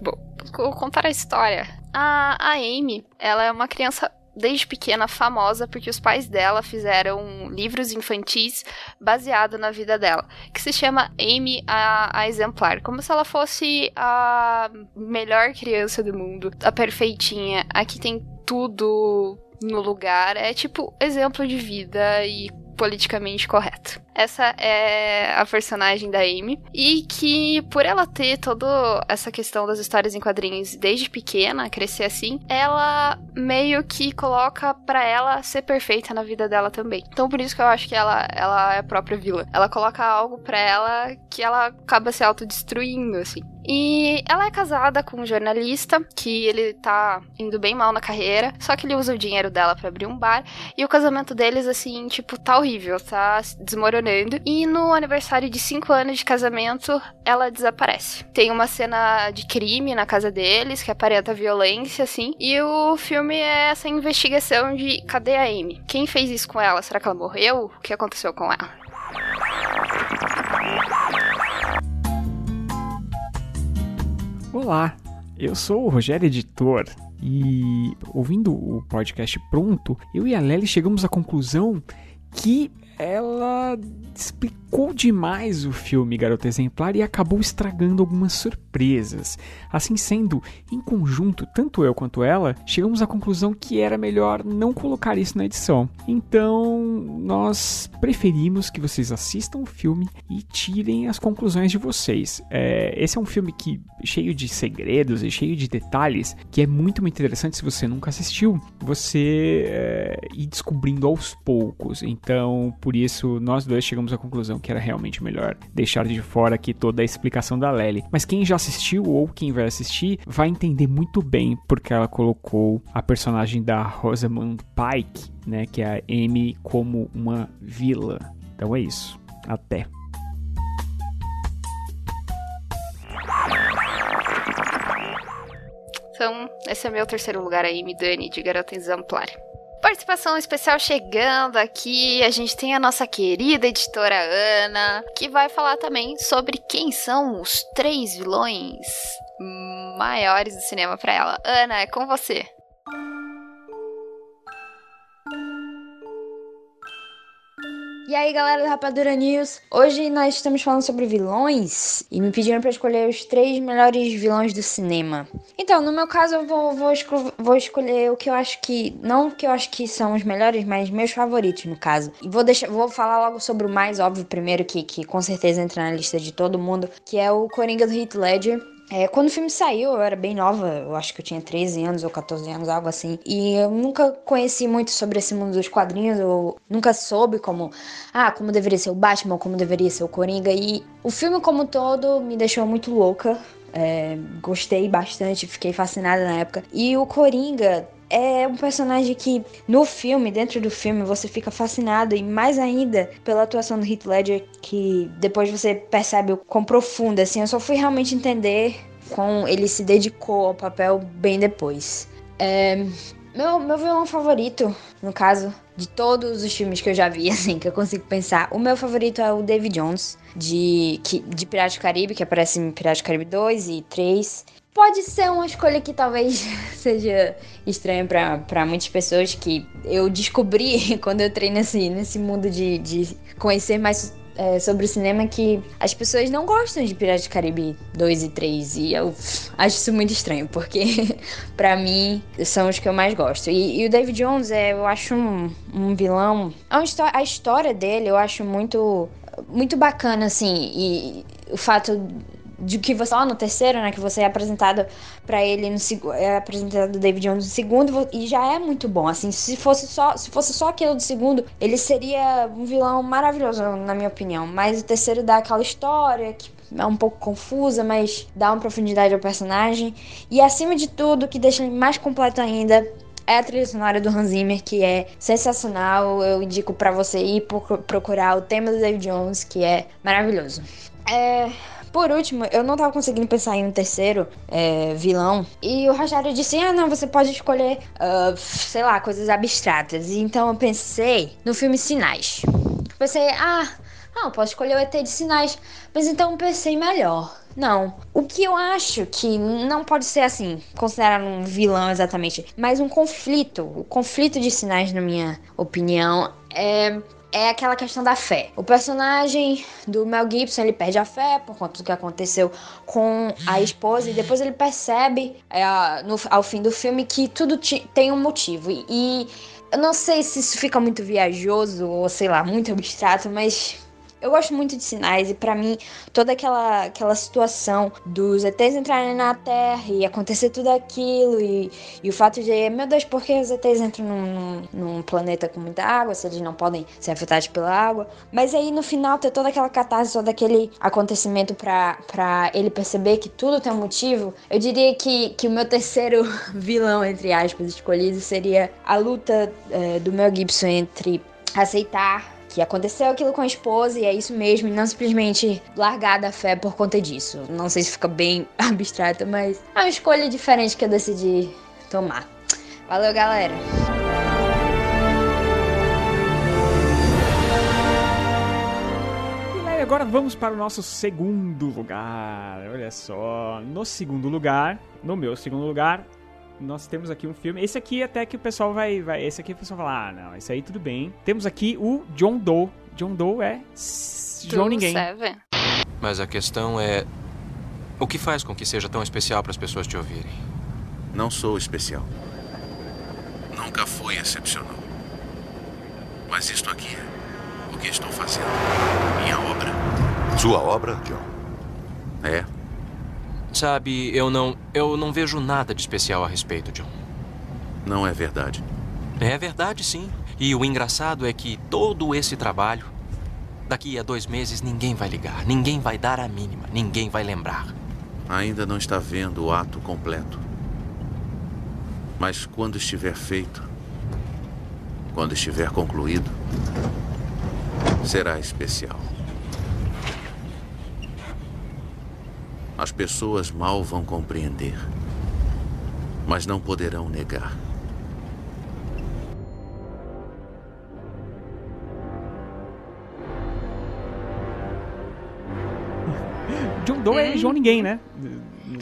[SPEAKER 2] Bom, vou contar a história. A, a Amy, ela é uma criança desde pequena famosa porque os pais dela fizeram livros infantis baseado na vida dela, que se chama Amy a, a exemplar, como se ela fosse a melhor criança do mundo, a perfeitinha, a que tem tudo no lugar, é tipo exemplo de vida e politicamente correto. Essa é a personagem da Amy. E que, por ela ter toda essa questão das histórias em quadrinhos desde pequena, crescer assim, ela meio que coloca para ela ser perfeita na vida dela também. Então, por isso que eu acho que ela, ela é a própria vilã. Ela coloca algo para ela que ela acaba se autodestruindo, assim. E ela é casada com um jornalista que ele tá indo bem mal na carreira, só que ele usa o dinheiro dela para abrir um bar e o casamento deles assim, tipo, tá horrível, tá desmoronando chorando. E no aniversário de 5 anos de casamento, ela desaparece. Tem uma cena de crime na casa deles, que aparenta violência, assim. E o filme é essa investigação de cadê a Amy? Quem fez isso com ela? Será que ela morreu? O que aconteceu com ela?
[SPEAKER 1] Olá, eu sou o Rogério Editor e ouvindo o podcast pronto, eu e a Lely chegamos à conclusão que ela explicou demais o filme Garota Exemplar e acabou estragando algumas surpresas. Assim sendo, em conjunto, tanto eu quanto ela, chegamos à conclusão que era melhor não colocar isso na edição. Então, nós preferimos que vocês assistam o filme e tirem as conclusões de vocês. É, esse é um filme que cheio de segredos e cheio de detalhes que é muito, muito interessante se você nunca assistiu, você é, ir descobrindo aos poucos. Então, por isso, nós dois chegamos à conclusão que era realmente melhor deixar de fora aqui toda a explicação da Lely. Mas quem já assistiu ou quem vai assistir vai entender muito bem porque ela colocou a personagem da Rosamund Pike, né, que é a Amy, como uma vilã. Então é isso. Até.
[SPEAKER 2] Então, esse é meu terceiro lugar aí, me Dani, de Garota Exemplar. Participação especial chegando aqui. A gente tem a nossa querida editora Ana, que vai falar também sobre quem são os três vilões maiores do cinema para ela. Ana, é com você.
[SPEAKER 14] E aí, galera do Rapadura News. Hoje nós estamos falando sobre vilões e me pediram para escolher os três melhores vilões do cinema. Então, no meu caso, eu vou, vou, esco vou escolher o que eu acho que. Não que eu acho que são os melhores, mas meus favoritos, no caso. E vou, deixar, vou falar logo sobre o mais óbvio primeiro, que, que com certeza entra na lista de todo mundo, que é o Coringa do Heath Ledger. É, quando o filme saiu, eu era bem nova, eu acho que eu tinha 13 anos ou 14 anos, algo assim. E eu nunca conheci muito sobre esse mundo dos quadrinhos, eu nunca soube como, ah, como deveria ser o Batman, como deveria ser o Coringa. E o filme como um todo me deixou muito louca. É, gostei bastante, fiquei fascinada na época. E o Coringa é um personagem que no filme, dentro do filme, você fica fascinado e mais ainda pela atuação do Heath Ledger, que depois você percebe o quão profunda, assim, eu só fui realmente entender como ele se dedicou ao papel bem depois. É, meu, meu vilão favorito, no caso, de todos os filmes que eu já vi, [LAUGHS] assim, que eu consigo pensar, o meu favorito é o David Jones, de, que, de Pirata do Caribe, que aparece em Pirata do Caribe 2 e 3. Pode ser uma escolha que talvez [LAUGHS] seja estranha para muitas pessoas, que eu descobri [LAUGHS] quando eu entrei nesse, nesse mundo de, de conhecer mais é, sobre o cinema que as pessoas não gostam de Piratas do Caribe 2 e 3 e eu [LAUGHS] acho isso muito estranho, porque para mim são os que eu mais gosto. E, e o David Jones, é, eu acho um, um vilão. A, a história dele eu acho muito, muito bacana, assim, e o fato de que você lá no terceiro, né, que você é apresentado para ele no é apresentado do David Jones no segundo e já é muito bom. Assim, se fosse só, se fosse só aquilo do segundo, ele seria um vilão maravilhoso na minha opinião. Mas o terceiro dá aquela história que é um pouco confusa, mas dá uma profundidade ao personagem. E acima de tudo, o que deixa ele mais completo ainda é a trilha sonora do Hans Zimmer, que é sensacional. Eu indico para você ir procurar o tema do David Jones, que é maravilhoso. É, por último, eu não tava conseguindo pensar em um terceiro é, vilão. E o Rogério disse: Ah, não, você pode escolher, uh, sei lá, coisas abstratas. E então eu pensei no filme Sinais. Pensei, ah, não, posso escolher o ET de Sinais. Mas então pensei melhor. Não. O que eu acho que não pode ser assim, considerado um vilão exatamente, mas um conflito. O conflito de sinais, na minha opinião, é é aquela questão da fé. O personagem do Mel Gibson, ele perde a fé por conta do que aconteceu com a esposa e depois ele percebe é, no, ao fim do filme que tudo tem um motivo. E, e eu não sei se isso fica muito viajoso ou sei lá, muito abstrato, mas eu gosto muito de sinais e para mim toda aquela, aquela situação dos ETs entrarem na Terra e acontecer tudo aquilo e, e o fato de, meu Deus, por que os ETs entram num, num, planeta com muita água se eles não podem ser afetados pela água? Mas aí no final ter toda aquela catástrofe, todo aquele acontecimento para ele perceber que tudo tem um motivo, eu diria que, que o meu terceiro [LAUGHS] vilão, entre aspas, escolhido seria a luta é, do Mel Gibson entre aceitar que aconteceu aquilo com a esposa e é isso mesmo, e não simplesmente largar da fé por conta disso. Não sei se fica bem [LAUGHS] abstrato, mas é uma escolha diferente que eu decidi tomar. Valeu, galera!
[SPEAKER 1] agora vamos para o nosso segundo lugar. Olha só, no segundo lugar, no meu segundo lugar, nós temos aqui um filme. Esse aqui até que o pessoal vai, vai esse aqui o pessoal fala, ah, não, esse aí tudo bem. Temos aqui o John Doe. John Doe é João Ninguém.
[SPEAKER 2] Seven.
[SPEAKER 15] Mas a questão é o que faz com que seja tão especial para as pessoas te ouvirem?
[SPEAKER 16] Não sou especial. Nunca fui excepcional. Mas isto aqui é o que estou fazendo. Minha obra.
[SPEAKER 12] Sua obra, John?
[SPEAKER 16] É.
[SPEAKER 15] Sabe, eu não. Eu não vejo nada de especial a respeito, John.
[SPEAKER 16] Não é verdade.
[SPEAKER 15] É verdade, sim. E o engraçado é que todo esse trabalho. Daqui a dois meses ninguém vai ligar, ninguém vai dar a mínima, ninguém vai lembrar.
[SPEAKER 16] Ainda não está vendo o ato completo. Mas quando estiver feito, quando estiver concluído, será especial. As pessoas mal vão compreender, mas não poderão negar.
[SPEAKER 1] John Doe é João Ninguém, né?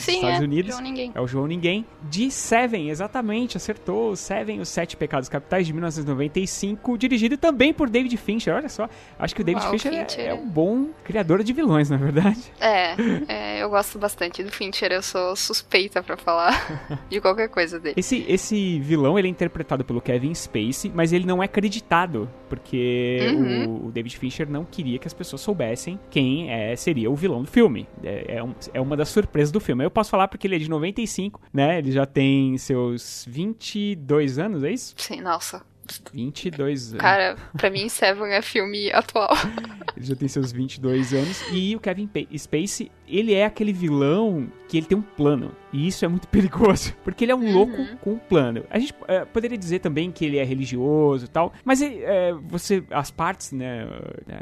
[SPEAKER 1] Nos
[SPEAKER 2] Sim,
[SPEAKER 1] Estados
[SPEAKER 2] é,
[SPEAKER 1] Unidos.
[SPEAKER 2] João Ninguém.
[SPEAKER 1] É o João Ninguém. De Seven, exatamente, acertou. Seven, Os Sete Pecados Capitais, de 1995, dirigido também por David Fincher. Olha só, acho que o David
[SPEAKER 2] Uau,
[SPEAKER 1] Fincher, é-
[SPEAKER 2] Fincher.
[SPEAKER 1] É, um bom criador de vilões, na verdade.
[SPEAKER 2] É, é, eu gosto bastante do Fincher, eu sou suspeita pra falar de qualquer coisa dele.
[SPEAKER 1] Esse, esse vilão, ele é interpretado pelo Kevin Spacey, mas ele não é acreditado, porque
[SPEAKER 2] Uhum.
[SPEAKER 1] o, o David Fincher não queria que as pessoas soubessem quem é, seria o vilão do filme. É, é, um- é uma das surpresas do filme. Eu posso falar porque ele é de 95, né? Ele já tem seus 22 anos, é isso?
[SPEAKER 2] Sim, nossa.
[SPEAKER 1] 22 anos.
[SPEAKER 2] Cara, pra mim Seven é filme atual. [LAUGHS]
[SPEAKER 1] Ele já tem seus 22 anos. E o Kevin Pa- Spacey, ele é aquele vilão que ele tem um plano. E isso é muito [LAUGHS] perigoso. Porque ele é um louco com um plano. A gente eh, poderia dizer também que ele é religioso e tal. Mas eh, você, as partes né,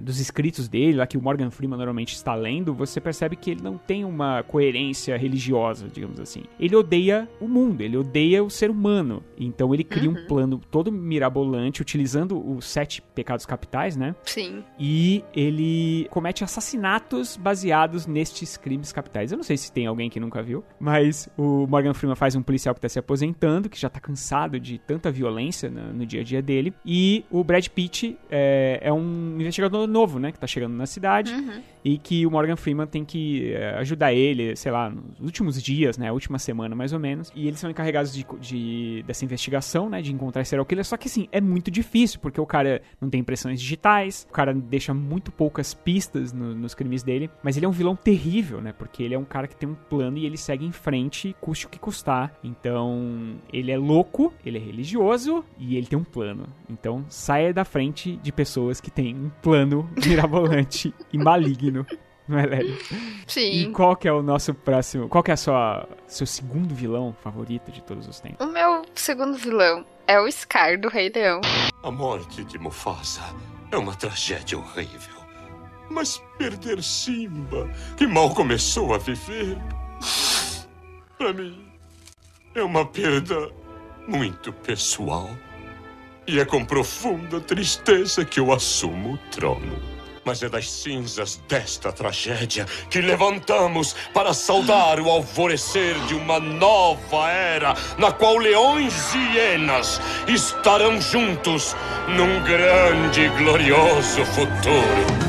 [SPEAKER 1] dos escritos dele, lá que o Morgan Freeman normalmente está lendo, você percebe que ele não tem uma coerência religiosa, digamos assim. Ele odeia o mundo, ele odeia o ser humano. Então ele cria um plano todo mirabolante, utilizando os sete pecados capitais, né?
[SPEAKER 2] Sim.
[SPEAKER 1] E ele comete assassinatos baseados nestes crimes capitais. Eu não sei se tem alguém que nunca viu, mas o Morgan Freeman faz um policial que tá se aposentando, que já tá cansado de tanta violência no, no dia a dia dele. E o Brad Pitt é, é um investigador novo, né? Que tá chegando na cidade. E que o Morgan Freeman tem que é, ajudar ele, sei lá, nos últimos dias, né? Última semana mais ou menos. E eles são encarregados de, de- dessa investigação, né? De encontrar esse serial killer. Só que assim, é muito difícil, porque o cara não tem impressões digitais, o cara deixa muito poucas pistas no- nos crimes dele. Mas ele é um vilão terrível, né? Porque ele é um cara que tem um plano e ele segue em frente, custe o que custar. Então, ele é louco, ele é religioso e ele tem um plano. Então, saia da frente de pessoas que têm um plano [LAUGHS] mirabolante e maligno. Não é, Lélia?
[SPEAKER 2] Sim.
[SPEAKER 1] E qual que é o nosso próximo... Qual que é a sua, seu segundo vilão favorito de todos os tempos?
[SPEAKER 2] O meu segundo vilão é o Scar do Rei Leão.
[SPEAKER 17] A morte de Mufasa é uma tragédia horrível. Mas perder Simba, que mal começou a viver, pra mim é uma perda muito pessoal. E é com profunda tristeza que eu assumo o trono. Mas é das cinzas desta tragédia que levantamos para saudar o alvorecer de uma nova era, na qual leões e hienas estarão juntos num grande e glorioso futuro.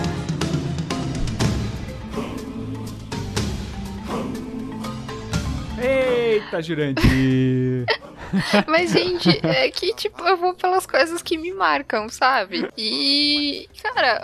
[SPEAKER 1] Eita, Jurandir! [LAUGHS]
[SPEAKER 2] Mas, gente, é que, tipo, eu vou pelas coisas que me marcam, sabe? E, cara,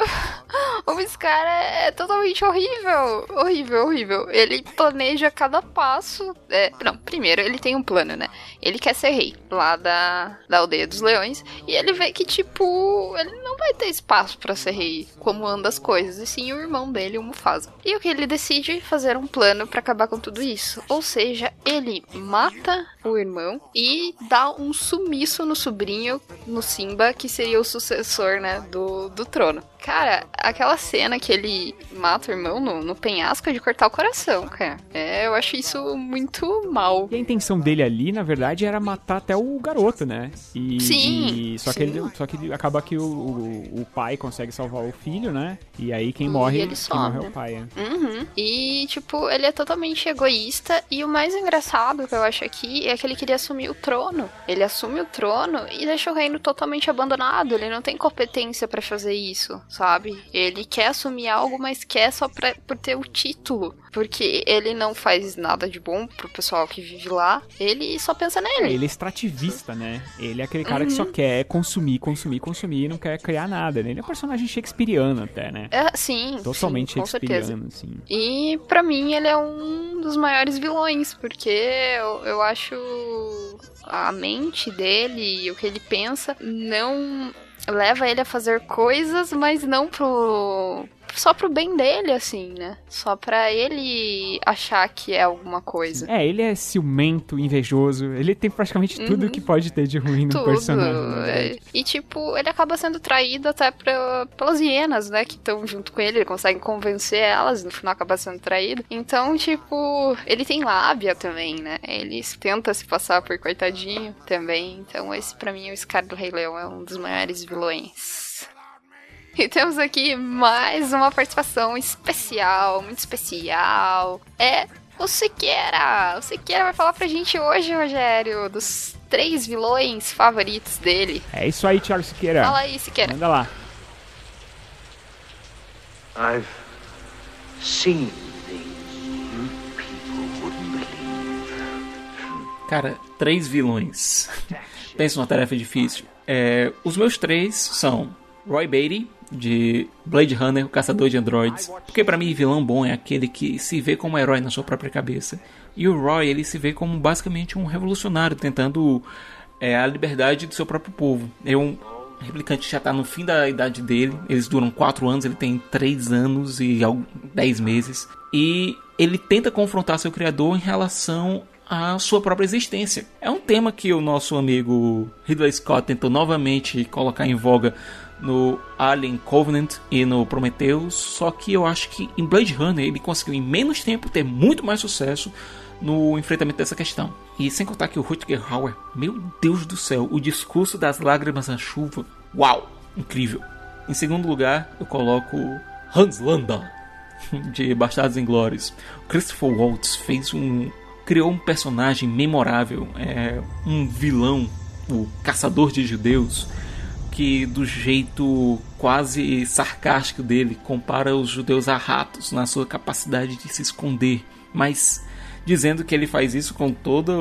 [SPEAKER 2] [GASPS] o Scar é totalmente horrível. Horrível, horrível. Ele planeja cada passo. É, não, primeiro, ele tem um plano, né? Ele quer ser rei lá da, da aldeia dos leões. E ele vê que, tipo, ele não vai ter espaço pra ser rei, como anda as coisas. E sim o irmão dele, o Mufasa. E o que ele decide? Fazer um plano pra acabar com tudo isso. Ou seja, ele mata o irmão e dá um sumiço no sobrinho, no Simba, que seria o sucessor, né, do, do trono. Cara, aquela cena que ele mata o irmão no, no penhasco é de cortar o coração, cara. É, eu acho isso muito mal.
[SPEAKER 1] E a intenção dele ali, na verdade, era matar até o garoto, né? E,
[SPEAKER 2] Sim,
[SPEAKER 1] e- só,
[SPEAKER 2] sim.
[SPEAKER 1] Que ele, só que ele acaba que o, o, o pai consegue salvar o filho, né? E aí quem morre,
[SPEAKER 2] ele
[SPEAKER 1] quem morre é o pai. é.
[SPEAKER 2] Uhum. E, tipo, ele é totalmente egoísta. E o mais engraçado que eu acho aqui é que ele queria assumir o trono. Ele assume o trono e deixa o reino totalmente abandonado. Ele não tem competência pra fazer isso, sabe? Ele quer assumir algo, mas quer só pra, por ter o título. Porque ele não faz nada de bom pro pessoal que vive lá. Ele só pensa
[SPEAKER 1] É,
[SPEAKER 2] nele.
[SPEAKER 1] ele é extrativista, né? Ele é aquele cara que só
[SPEAKER 2] Uhum.
[SPEAKER 1] quer consumir, consumir, consumir e não quer criar nada. Né? Ele é um personagem shakespeariano até, né?
[SPEAKER 2] É, sim.
[SPEAKER 1] Totalmente
[SPEAKER 2] sim,
[SPEAKER 1] shakespeariano, assim.
[SPEAKER 2] E pra mim ele é um dos maiores vilões, porque eu, eu acho a mente dele e o que ele pensa não leva ele a fazer coisas, mas não pro só pro bem dele assim, né? Só pra ele achar que é alguma coisa.
[SPEAKER 1] É, ele é ciumento, invejoso. Ele tem praticamente tudo que pode ter de ruim no
[SPEAKER 2] Tudo.
[SPEAKER 1] personagem. na
[SPEAKER 2] é. E, tipo, ele acaba sendo traído até pra, pelas hienas, né? Que estão junto com ele. Ele consegue convencer elas, no final acaba sendo traído. Então, tipo, ele tem lábia também, né? Ele tenta se passar por coitadinho também. Então, esse pra mim, o Scar do Rei Leão é um dos maiores vilões. [LAUGHS] E temos aqui mais uma participação especial, muito especial. É o Siqueira! O Siqueira vai falar pra gente hoje, Rogério, dos três vilões favoritos dele.
[SPEAKER 1] É isso aí, Thiago Siqueira.
[SPEAKER 2] Fala aí, Siqueira.
[SPEAKER 1] Manda lá.
[SPEAKER 8] I've seen things you people wouldn't believe.
[SPEAKER 6] Cara, três vilões. Pensa numa tarefa difícil. É, os meus três são Roy Beatty, de Blade Runner, o caçador de androides. Porque pra mim, vilão bom é aquele que se vê como herói na sua própria cabeça. E o Roy, ele se vê como basicamente um revolucionário, tentando é, a liberdade do seu próprio povo. É um replicante já tá no fim da idade dele. Eles duram 4 anos, ele tem 3 anos e 10 meses. E ele tenta confrontar seu criador em relação à sua própria existência. É um tema que o nosso amigo Ridley Scott tentou novamente colocar em voga no Alien Covenant e no Prometheus, só que eu acho que em Blade Runner ele conseguiu em menos tempo ter muito mais sucesso no enfrentamento dessa questão. E sem contar que o Rutger Hauer, meu Deus do céu, o discurso das lágrimas na chuva, uau, incrível. Em segundo lugar, eu coloco Hans Landa [LAUGHS] de Bastardos Inglórios. Christopher Waltz fez um criou um personagem memorável, é um vilão, o caçador de judeus, que do jeito quase sarcástico dele compara os judeus a ratos na sua capacidade de se esconder, mas dizendo que ele faz isso com toda,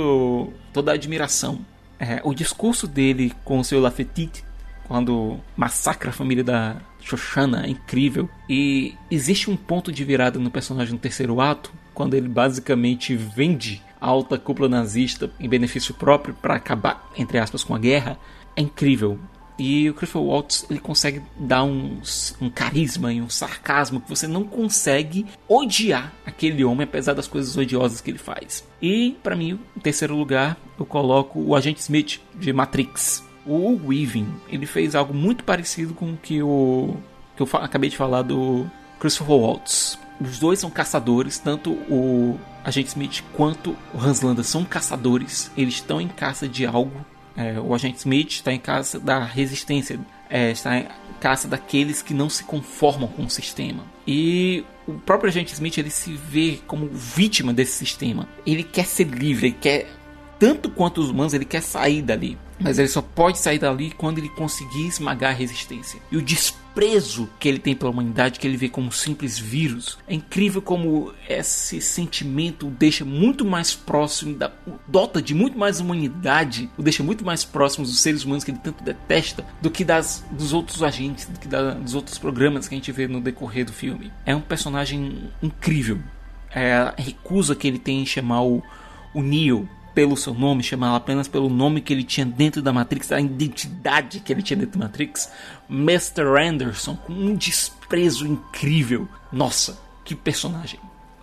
[SPEAKER 6] toda a admiração. É, o discurso dele com o seu Lafetite, quando massacra a família da Shoshana, é incrível. E existe um ponto de virada no personagem no terceiro ato, quando ele basicamente vende a alta cúpula nazista em benefício próprio para acabar, entre aspas, com a guerra. É incrível. E o Christopher Waltz ele consegue dar um, um carisma e um sarcasmo que você não consegue odiar aquele homem, apesar das coisas odiosas que ele faz. E, para mim, em terceiro lugar, eu coloco o Agente Smith de Matrix. O Weaving, ele fez algo muito parecido com o que, o, que eu acabei de falar do Christopher Waltz. Os dois são caçadores, tanto o Agente Smith quanto o Hans Landa são caçadores. Eles estão em caça de algo é, o agente Smith está em caça da resistência, é, está em caça daqueles que não se conformam com o sistema. E o próprio agente Smith ele se vê como vítima desse sistema. Ele quer ser livre, ele quer tanto quanto os humanos, ele quer sair dali. Mas ele só pode sair dali quando ele conseguir esmagar a resistência. E o que ele tem pela humanidade, que ele vê como um simples vírus, é incrível como esse sentimento o deixa muito mais próximo, da, dota de muito mais humanidade, o deixa muito mais próximo dos seres humanos que ele tanto detesta, do que das, dos outros agentes, do que da, dos outros programas que a gente vê no decorrer do filme. É um personagem incrível. É a recusa que ele tem em chamar o, o Neo pelo seu nome, chamá-la apenas pelo nome que ele tinha dentro da Matrix, a identidade que ele tinha dentro da Matrix, Mr. Anderson, com um desprezo incrível. Nossa, que personagem.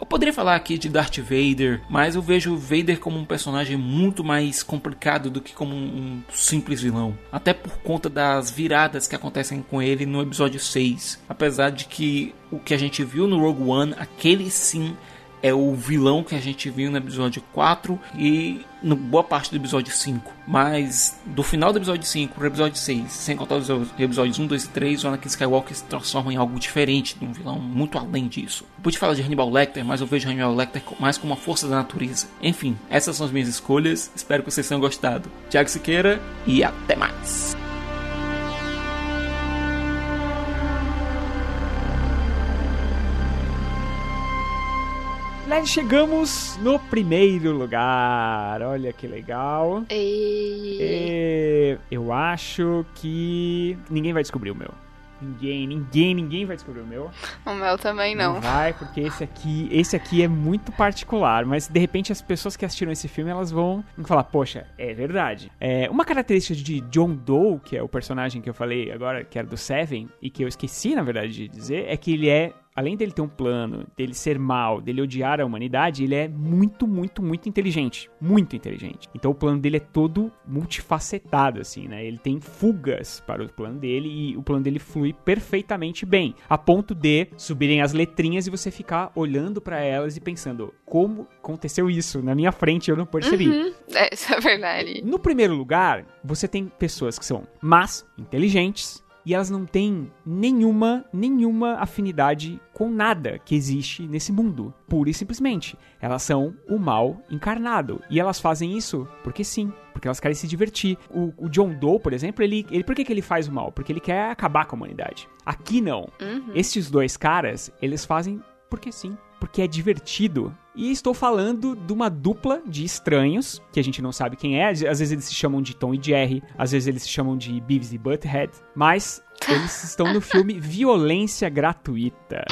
[SPEAKER 18] poderia falar aqui de Darth Vader, mas eu vejo Vader como um personagem muito mais complicado do que como um simples vilão. Até por conta das viradas que acontecem com ele no episódio 6. Apesar de que o que a gente viu no Rogue One, aquele sim é o vilão que a gente viu no episódio 4 e no boa parte do episódio 5. Mas do final do episódio 5 pro episódio 6, sem contar os episódios 1, 2 e 3, o Anakin Skywalker se transforma em algo diferente, de um vilão muito além disso. Eu pude falar de Hannibal Lecter, mas eu vejo Hannibal Lecter mais como uma força da natureza. Enfim, essas são as minhas escolhas. Espero que vocês tenham gostado. Tiago Siqueira e até mais.
[SPEAKER 1] Led, chegamos no primeiro lugar. Olha que legal.
[SPEAKER 2] E...
[SPEAKER 1] E... Eu acho que ninguém vai descobrir o meu. Ninguém, ninguém, ninguém vai descobrir o meu.
[SPEAKER 2] O meu também não.
[SPEAKER 1] Não vai, porque esse aqui, esse aqui é muito particular, mas de repente as pessoas que assistiram esse filme, elas vão falar, poxa, é verdade. É, uma característica de John Doe, que é o personagem que eu falei agora, que era do Seven, e que eu esqueci, na verdade, de dizer, é que ele é além dele ter um plano, dele ser mal, dele odiar a humanidade, ele é muito, muito, muito inteligente. Muito inteligente. Então o plano dele é todo multifacetado, assim, né? Ele tem fugas para o plano dele e o plano dele flui perfeitamente bem. A ponto de subirem as letrinhas e você ficar olhando para elas e pensando, como aconteceu isso na minha frente eu não percebi.
[SPEAKER 2] Uhum. É, isso é verdade.
[SPEAKER 1] No primeiro lugar, você tem pessoas que são más, inteligentes, e elas não têm nenhuma, nenhuma afinidade com nada que existe nesse mundo. Pura e simplesmente. Elas são o mal encarnado. E elas fazem isso porque sim. Porque elas querem se divertir. O, o John Doe, por exemplo, ele, ele. Por que, que ele faz o mal? Porque ele quer acabar com a humanidade. Aqui não.
[SPEAKER 2] Uhum.
[SPEAKER 1] Esses dois caras, eles fazem porque sim. Porque é divertido. E estou falando de uma dupla de estranhos, que a gente não sabe quem é. Às vezes eles se chamam de Tom e Jerry, às vezes eles se chamam de Beavis e Butthead. Mas eles estão no filme Violência Gratuita.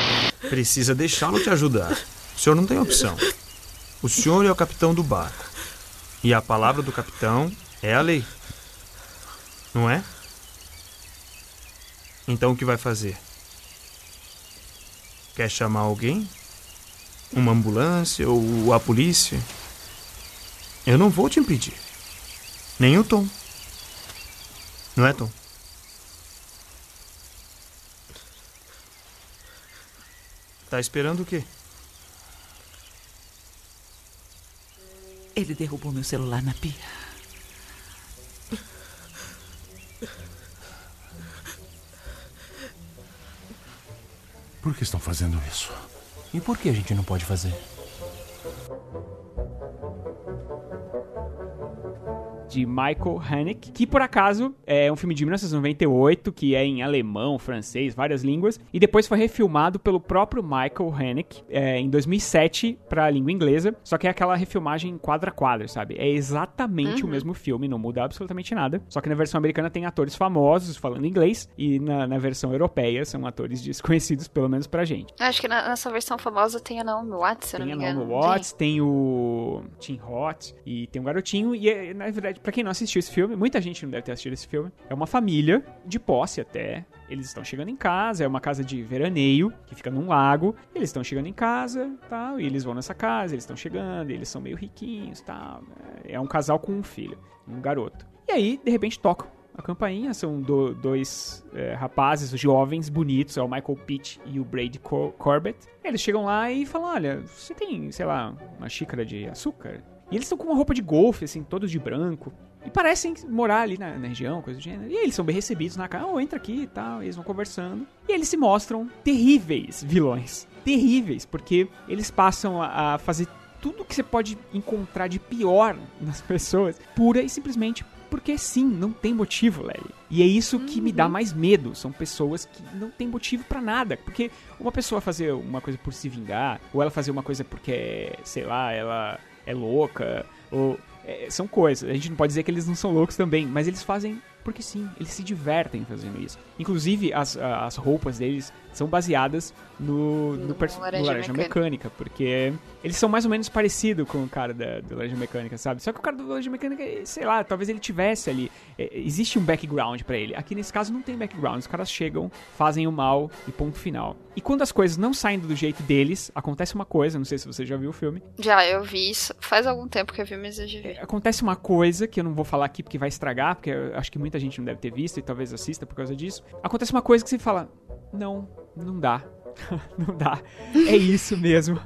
[SPEAKER 19] Precisa deixá-lo te ajudar. O senhor não tem opção. O senhor é o capitão do barco. E a palavra do capitão é a lei. Não é? Então o que vai fazer? Quer chamar alguém? Uma ambulância ou a polícia? Eu não vou te impedir. Nem o Tom. Não é, Tom? Tá esperando o quê?
[SPEAKER 11] Ele derrubou meu celular na pia.
[SPEAKER 20] Por que estão fazendo isso?
[SPEAKER 21] E por que a gente não pode fazer?
[SPEAKER 1] De Michael Haneke, que por acaso é um filme de 1998, que é em alemão, francês, várias línguas, e depois foi refilmado pelo próprio Michael Haneke é, em 2007 para a língua inglesa, só que é aquela refilmagem quadra a quadra, sabe? É exatamente
[SPEAKER 2] Uhum.
[SPEAKER 1] o mesmo filme, não muda absolutamente nada, só que na versão americana tem atores famosos falando inglês, e na, na versão europeia são atores [LAUGHS] desconhecidos, pelo menos pra gente.
[SPEAKER 2] Acho que na- nessa versão famosa tem a Naomi Watts, se eu não
[SPEAKER 1] Tem
[SPEAKER 2] me
[SPEAKER 1] a
[SPEAKER 2] engano.
[SPEAKER 1] Naomi Watts, tem o Tim Roth e tem um garotinho. E é, na verdade, pra quem não assistiu esse filme, muita gente não deve ter assistido esse filme. É uma família de posse até. Eles estão chegando em casa, é uma casa de veraneio que fica num lago. Eles estão chegando em casa, tal, e eles vão nessa casa, eles estão chegando, eles são meio riquinhos, tal. É um casal com um filho, um garoto. E aí, de repente, tocam a campainha. São do- dois é, rapazes jovens, bonitos, é o Michael Pitt e o Brady Cor- Corbett. Eles chegam lá e falam: Olha, você tem, sei lá, uma xícara de açúcar? E eles estão com uma roupa de golfe, assim, todos de branco. E parecem morar ali na, na região, coisa do gênero. E eles são bem recebidos na casa. Oh, entra aqui e tal. E eles vão conversando. E eles se mostram terríveis vilões. Terríveis, porque eles passam a, a fazer tudo que você pode encontrar de pior [LAUGHS] nas pessoas, pura e simplesmente porque sim, não tem motivo, Lely. E é isso que me dá mais medo. São pessoas que não tem motivo pra nada. Porque uma pessoa fazer uma coisa por se vingar, ou ela fazer uma coisa porque, sei lá, ela é louca, ou. é, são coisas. A gente não pode dizer que eles não são loucos também, mas eles fazem porque sim, eles se divertem fazendo isso. Inclusive, as, as roupas deles são baseadas no, no, no Laranja, Laranja Mecânica. Mecânica. porque eles são mais ou menos parecidos com o cara da, do Laranja Mecânica, sabe? Só que o cara do Laranja Mecânica, sei lá, talvez ele tivesse ali. É, existe um background para ele. Aqui nesse caso não tem background. Os caras chegam, fazem o mal e ponto final. E quando as coisas não saem do jeito deles, acontece uma coisa, não sei se você já viu o filme.
[SPEAKER 2] Já, eu vi isso. Faz algum tempo que eu vi, mas eu já vi.
[SPEAKER 1] Acontece uma coisa que eu não vou falar aqui porque vai estragar, porque acho que muita gente não deve ter visto e talvez assista por causa disso. Acontece uma coisa que você fala: não, não dá. [LAUGHS] não dá. É isso mesmo.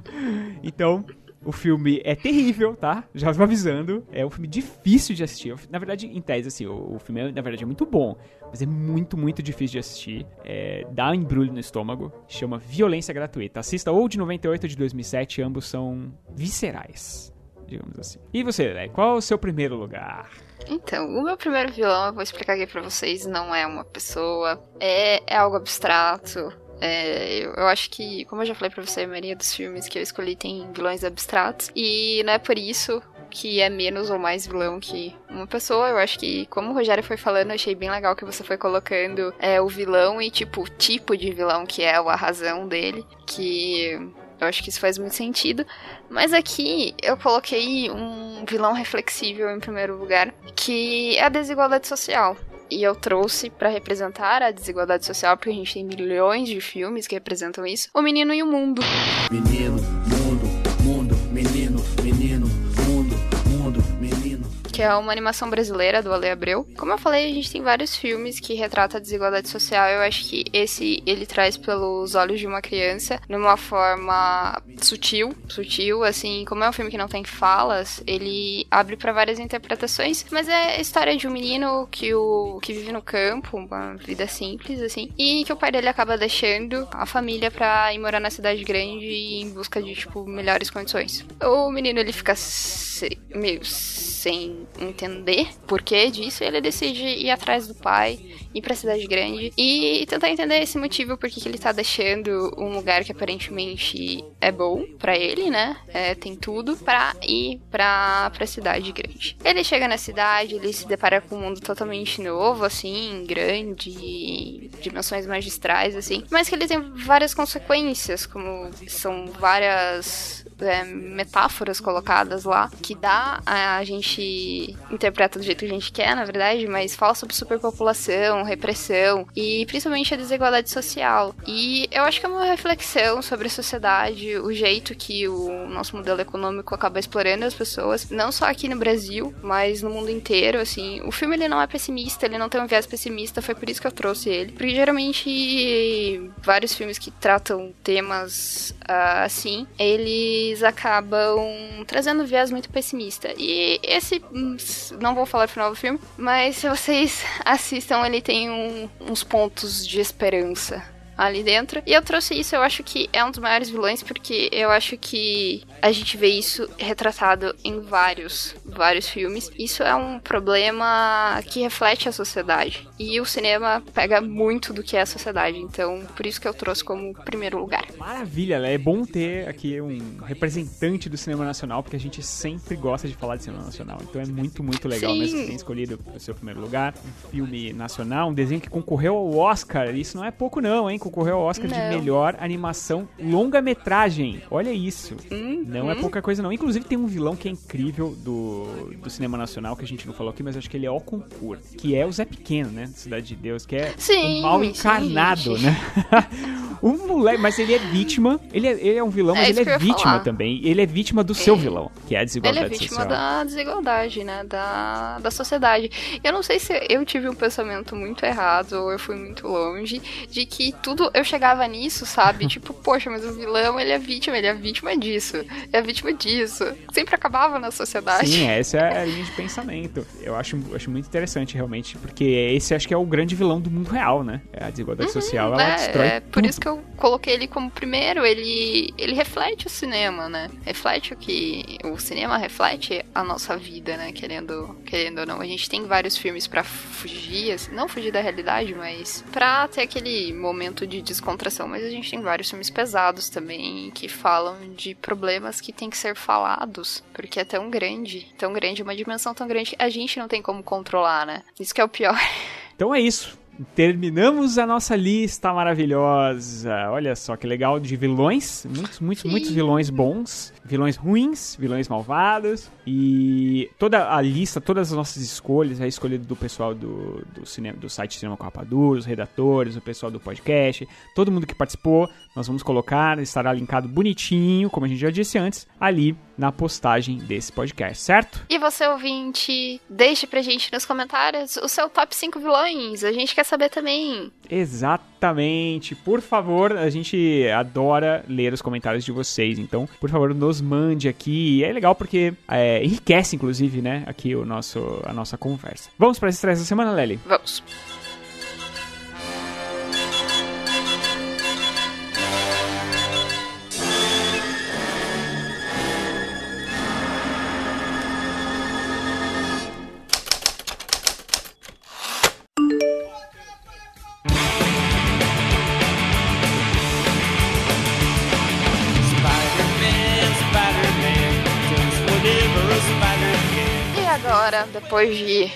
[SPEAKER 1] Então, o filme é terrível, tá? Já vou avisando. É um filme difícil de assistir. Na verdade, em tese, assim, o, o filme, é, na verdade, é muito bom. Mas é muito, muito difícil de assistir. É, dá um embrulho no estômago. Chama Violência Gratuita. Assista ou de 98 ou de 2007. Ambos são viscerais, digamos assim. E você, né? Qual é o seu primeiro lugar?
[SPEAKER 2] Então, o meu primeiro vilão, eu vou explicar aqui pra vocês, não é uma pessoa, é, é algo abstrato, é, eu, eu, acho que, como eu já falei pra você, a maioria dos filmes que eu escolhi tem vilões abstratos. E não é por isso que é menos ou mais vilão que uma pessoa. Eu acho que, como o Rogério foi falando, eu achei bem legal que você foi colocando é, o vilão e, tipo, o tipo de vilão que é, a razão dele. Que eu acho que isso faz muito sentido. Mas aqui eu coloquei um vilão reflexível em primeiro lugar, que é a desigualdade social. E eu trouxe para representar a desigualdade social, porque a gente tem milhões de filmes que representam isso, O Menino e o Mundo.
[SPEAKER 22] Menino, mundo,
[SPEAKER 2] É uma animação brasileira do Ale Abreu. Como eu falei, a gente tem vários filmes que retratam a desigualdade social. Eu acho que esse ele traz pelos olhos de uma criança, numa forma sutil, sutil, assim, como é um filme que não tem falas, ele abre para várias interpretações, mas é a história de um menino que o que vive no campo, uma vida simples assim, e que o pai dele acaba deixando a família para ir morar na cidade grande em busca de tipo melhores condições. O menino ele fica meio sem entender por que disso, ele decide ir atrás do pai, ir pra cidade grande e tentar entender esse motivo por que ele tá deixando um lugar que aparentemente é bom para ele, né? É, tem tudo para ir pra, pra cidade grande. Ele chega na cidade, ele se depara com um mundo totalmente novo, assim, grande, dimensões magistrais, assim, mas que ele tem várias consequências, como são várias é, metáforas colocadas lá, que dá a gente interpreta do jeito que a gente quer, na verdade, mas fala sobre superpopulação, repressão e principalmente a desigualdade social. E eu acho que é uma reflexão sobre a sociedade, o jeito que o nosso modelo econômico acaba explorando as pessoas, não só aqui no Brasil, mas no mundo inteiro, assim. O filme ele não é pessimista, ele não tem um viés pessimista, foi por isso que eu trouxe ele. Porque geralmente vários filmes que tratam temas uh, assim, eles acabam trazendo um viés muito pessimista. E esse, não vou falar o final do filme, mas se vocês assistam, ele tem um, uns pontos de esperança ali dentro. E eu trouxe isso, eu acho que é um dos maiores vilões, porque eu acho que a gente vê isso retratado em vários, vários filmes. Isso é um problema que reflete a sociedade. E o cinema pega muito do que é a sociedade. Então, por isso que eu trouxe como primeiro lugar.
[SPEAKER 1] Maravilha, é bom ter aqui um representante do cinema nacional, porque a gente sempre gosta de falar de cinema nacional. Então é muito, muito legal Sim. mesmo que tenha escolhido o seu primeiro lugar. Um filme nacional, um desenho que concorreu ao Oscar. Isso não é pouco, não, hein? Concorreu ao Oscar não. de melhor animação longa-metragem. Olha isso. Não é pouca coisa, não. Inclusive, tem um vilão que é incrível do, do cinema nacional, que a gente não falou aqui, mas acho que ele é o concurso. Que é o Zé Pequeno, né? Cidade de Deus, que é
[SPEAKER 2] sim,
[SPEAKER 1] um mal encarnado, sim. né? [LAUGHS] um moleque, mas ele é vítima. Ele é, ele é um vilão, mas é ele é vítima falar. também. Ele é vítima do seu vilão, que é a desigualdade social. Ele é vítima
[SPEAKER 2] social. da desigualdade, né? Da, da sociedade. Eu não sei se eu tive um pensamento muito errado ou eu fui muito longe de que tudo tudo eu chegava nisso, sabe? [LAUGHS] tipo, poxa, mas o vilão, ele é vítima, ele é vítima disso, é vítima disso. Sempre acabava na sociedade.
[SPEAKER 1] Sim, essa é a [LAUGHS] linha de pensamento. Eu acho, acho muito interessante, realmente, porque esse acho que é o grande vilão do mundo real, né? É a desigualdade uhum, social, ela é, destrói
[SPEAKER 2] É, por isso que eu coloquei ele como primeiro, ele, ele reflete o cinema, né? Reflete o que. O cinema reflete a nossa vida, né? Querendo, querendo ou não. A gente tem vários filmes para fugir, assim, não fugir da realidade, mas pra ter aquele momento de descontração. Mas a gente tem vários filmes pesados também que falam de problemas que tem que ser falados, porque é tão grande, tão grande, uma dimensão tão grande a gente não tem como controlar, né? Isso que é o pior. [LAUGHS]
[SPEAKER 1] Então é isso. Terminamos a nossa lista maravilhosa. Olha só que legal de vilões. Muitos, muitos, muitos vilões bons. Vilões ruins, vilões malvados. E toda a lista, todas as nossas escolhas, a escolha do pessoal do, do, cinema, do site Cinema com Rapadura, os redatores, o pessoal do podcast, todo mundo que participou, nós vamos colocar, estará linkado bonitinho, como a gente já disse antes, ali na postagem desse podcast, certo?
[SPEAKER 2] E você, ouvinte, deixe pra gente nos comentários o seu top 5 vilões. A gente quer saber também.
[SPEAKER 1] Exatamente. Por favor, a gente adora ler os comentários de vocês. Então, por favor, nos mande aqui. E é legal porque é, enriquece, inclusive, né, aqui o nosso, a nossa conversa. Vamos para as estreias da semana, Lely?
[SPEAKER 2] Vamos. Depois de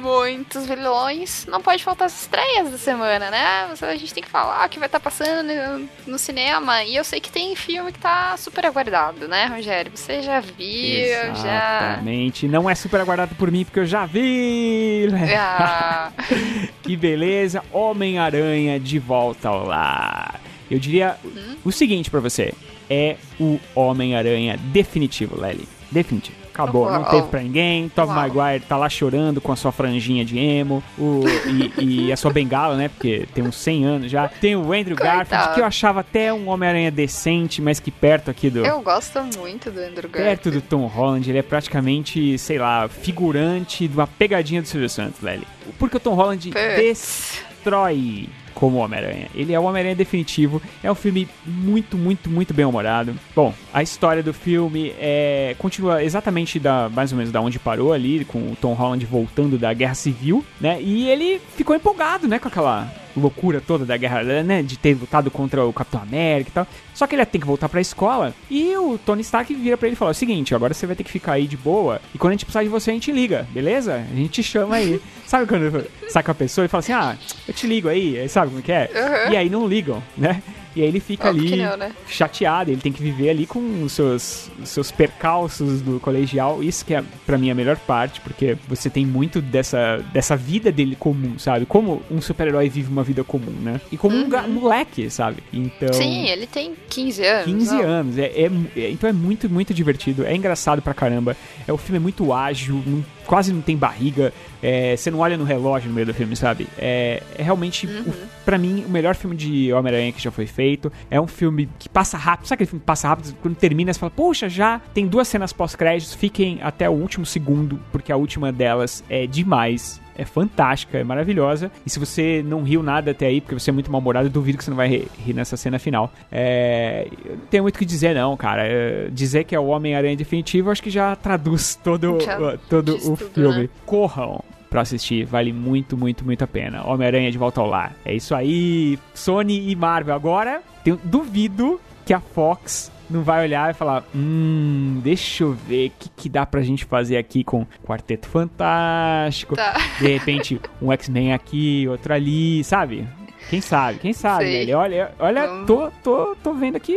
[SPEAKER 2] muitos vilões, não pode faltar as estreias da semana, né? A gente tem que falar o que vai estar passando no, cinema. E eu sei que tem filme que tá super aguardado, né, Rogério? Você já viu, já.
[SPEAKER 1] Exatamente. Não é super aguardado por mim, porque eu já vi.
[SPEAKER 2] Ah. [LAUGHS]
[SPEAKER 1] que beleza. Homem-Aranha de volta ao lar. Eu diria o seguinte pra você. É o Homem-Aranha definitivo, Lely. Definitivo. Acabou, não
[SPEAKER 2] Uau.
[SPEAKER 1] teve pra ninguém. Tobey
[SPEAKER 2] Uau.
[SPEAKER 1] Maguire tá lá chorando com a sua franjinha de emo. O, e, e a sua bengala, né? Porque tem uns 100 anos já. Tem o Andrew Garfield, que eu achava até um Homem-Aranha decente, mas que perto aqui do...
[SPEAKER 2] Eu gosto muito do Andrew Garfield.
[SPEAKER 1] Perto do Tom Holland, ele é praticamente, sei lá, figurante de uma pegadinha do Silvio Santos, Lely. Porque o Tom Holland destrói como Homem-Aranha. Ele é o Homem-Aranha definitivo. É um filme muito, muito, muito bem humorado. Bom, a história do filme é continua exatamente da mais ou menos da onde parou ali, com o Tom Holland voltando da Guerra Civil, né? E ele ficou empolgado, né, com aquela loucura toda da guerra, né, de ter lutado contra o Capitão América e tal. Só que ele tem que voltar pra escola e o Tony Stark vira pra ele e fala: "É o seguinte, agora você vai ter que ficar aí de boa e quando a gente precisar de você a gente liga, beleza? A gente te chama aí". [LAUGHS] sabe quando saca a pessoa e fala assim: "Ah, eu te ligo aí", aí sabe como que é?
[SPEAKER 2] Uhum.
[SPEAKER 1] E aí não ligam, né? E aí ele fica
[SPEAKER 2] Óbvio
[SPEAKER 1] ali
[SPEAKER 2] não, né?
[SPEAKER 1] chateado, ele tem que viver ali com os seus, os seus percalços do colegial. Isso que é pra mim a melhor parte, porque você tem muito dessa, dessa vida dele comum, sabe? Como um super-herói vive uma vida comum, né? E como um ga- moleque, sabe? Então.
[SPEAKER 2] Uhum. Sim, ele tem 15 anos.
[SPEAKER 1] 15
[SPEAKER 2] não?
[SPEAKER 1] anos. É, é- é- então é muito, muito divertido. É engraçado pra caramba. É, o filme é muito ágil, não- quase não tem barriga. é, você não olha no relógio no meio do filme, sabe? É, é realmente, o, pra mim, o melhor filme de Homem-Aranha que já foi feito. É um filme que passa rápido. Sabe aquele filme que passa rápido? Quando termina, você fala, poxa, já tem duas cenas pós-créditos. Fiquem até o último segundo, porque a última delas é demais. É fantástica, é maravilhosa. E se você não riu nada até aí, porque você é muito mal-humorado, eu duvido que você não vai rir nessa cena final. É, eu não tenho muito o que dizer, não, cara. É, dizer que é o Homem-Aranha definitivo, acho que já traduz todo,
[SPEAKER 2] Já
[SPEAKER 1] o- todo o
[SPEAKER 2] tudo,
[SPEAKER 1] filme.
[SPEAKER 2] né?
[SPEAKER 1] Corram pra assistir, vale muito, muito, muito a pena. Homem-Aranha de volta ao lar. É isso aí, Sony e Marvel. Agora, eu duvido que a Fox não vai olhar e falar: Hum, deixa eu ver o que, que dá pra gente fazer aqui com Quarteto Fantástico.
[SPEAKER 2] Tá.
[SPEAKER 1] De repente, um X-Men aqui, outro ali, sabe? Quem sabe, quem sabe,
[SPEAKER 2] Sei.
[SPEAKER 1] velho? Olha, olha tô, tô, tô vendo aqui,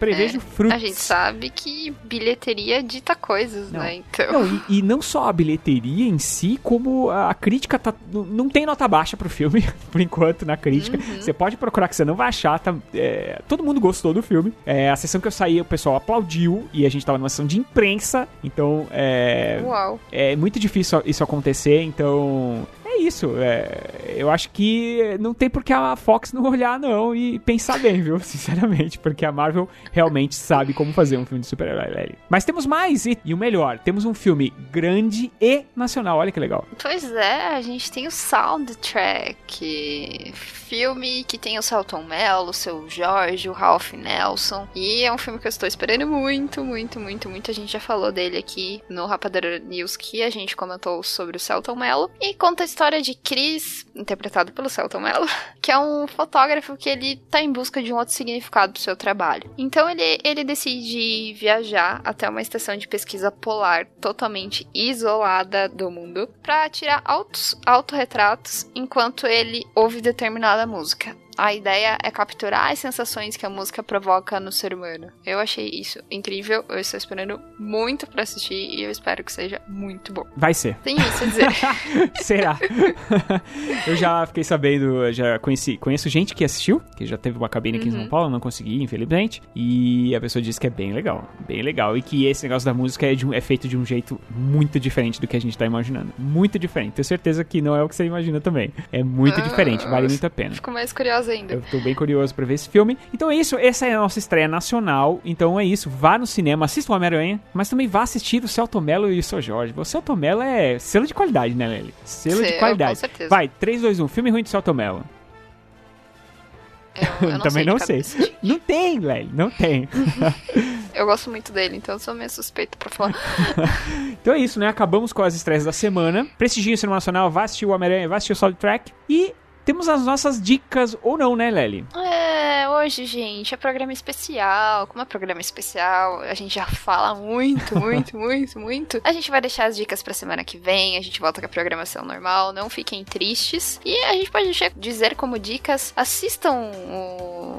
[SPEAKER 1] prevejo
[SPEAKER 2] É,
[SPEAKER 1] frutos.
[SPEAKER 2] A gente sabe que bilheteria dita coisas, né? Então.
[SPEAKER 1] Não, e, e não só a bilheteria em si, como a crítica tá. Não tem nota baixa pro filme, [LAUGHS] por enquanto, na crítica.
[SPEAKER 2] Uhum.
[SPEAKER 1] Você pode procurar que você não vai achar. Tá, é, todo mundo gostou do filme. É, a sessão que eu saí, o pessoal aplaudiu e a gente tava numa sessão de imprensa. Então, é.
[SPEAKER 2] Uau.
[SPEAKER 1] É muito difícil isso acontecer, então. É isso. É, eu acho que não tem por que a Fox não olhar, não, e pensar bem, viu? [LAUGHS] Sinceramente, porque a Marvel realmente sabe como fazer um filme de super-herói, velho. Mas temos mais, e, e o melhor, temos um filme grande e nacional. Olha que legal.
[SPEAKER 2] Pois é, a gente tem o soundtrack. Filme que tem o Celton Mello, o seu Jorge, o Ralph Nelson. E é um filme que eu estou esperando muito, muito, muito, muito. A gente já falou dele aqui no Rapadura News que a gente comentou sobre o Celton Mello. E conta a história de Chris, interpretado pelo Celton Mello, [LAUGHS] que é um fotógrafo que ele tá em busca de um outro significado pro seu trabalho. Então ele, ele decide viajar até uma estação de pesquisa polar totalmente isolada do mundo para tirar autos, autorretratos enquanto ele ouve determinada música. A ideia é capturar as sensações que a música provoca no ser humano. Eu achei isso incrível, eu estou esperando muito para assistir e eu espero que seja muito bom.
[SPEAKER 1] Vai ser.
[SPEAKER 2] Tem isso a dizer. [LAUGHS]
[SPEAKER 1] Será? [LAUGHS] eu já fiquei sabendo, já conheci, conheço gente que assistiu, que já teve uma cabine aqui
[SPEAKER 2] Uhum.
[SPEAKER 1] em São Paulo, não consegui, infelizmente. E a pessoa disse que é bem legal, bem legal. E que esse negócio da música é, de um- é feito de um jeito muito diferente do que a gente tá imaginando. Muito diferente. Tenho certeza que não é o que você imagina também. É muito
[SPEAKER 2] Ah,
[SPEAKER 1] diferente, vale muito a pena.
[SPEAKER 2] Fico mais curiosa ainda.
[SPEAKER 1] Eu tô bem curioso pra ver esse filme. Então é isso, essa é a nossa estreia nacional. Então é isso, vá no cinema, assista o Homem-Aranha, mas também vá assistir o Celton Mello e o seu Jorge. O Celton Mello é selo de qualidade, né, Lely? Selo de qualidade.
[SPEAKER 2] com certeza.
[SPEAKER 1] Vai, 3, 2, 1, filme ruim de Celton Mello.
[SPEAKER 2] Eu não [LAUGHS]
[SPEAKER 1] também
[SPEAKER 2] sei
[SPEAKER 1] não sei.
[SPEAKER 2] cabeça,
[SPEAKER 1] Não tem, Lely, não tem. [LAUGHS]
[SPEAKER 2] Eu gosto muito dele, então eu sou meio suspeita pra falar. [LAUGHS]
[SPEAKER 1] então é isso, né? Acabamos com as estreias da semana. Prestigio cinema nacional, vá assistir o Homem-Aranha, vá assistir o Soundtrack. E temos as nossas dicas, ou não, né, Lely?
[SPEAKER 2] É, hoje, gente, é programa especial. Como é programa especial, a gente já fala muito, [LAUGHS] muito, muito, muito. A gente vai deixar as dicas pra semana que vem. A gente volta com a programação normal. Não fiquem tristes. E a gente pode dizer como dicas: assistam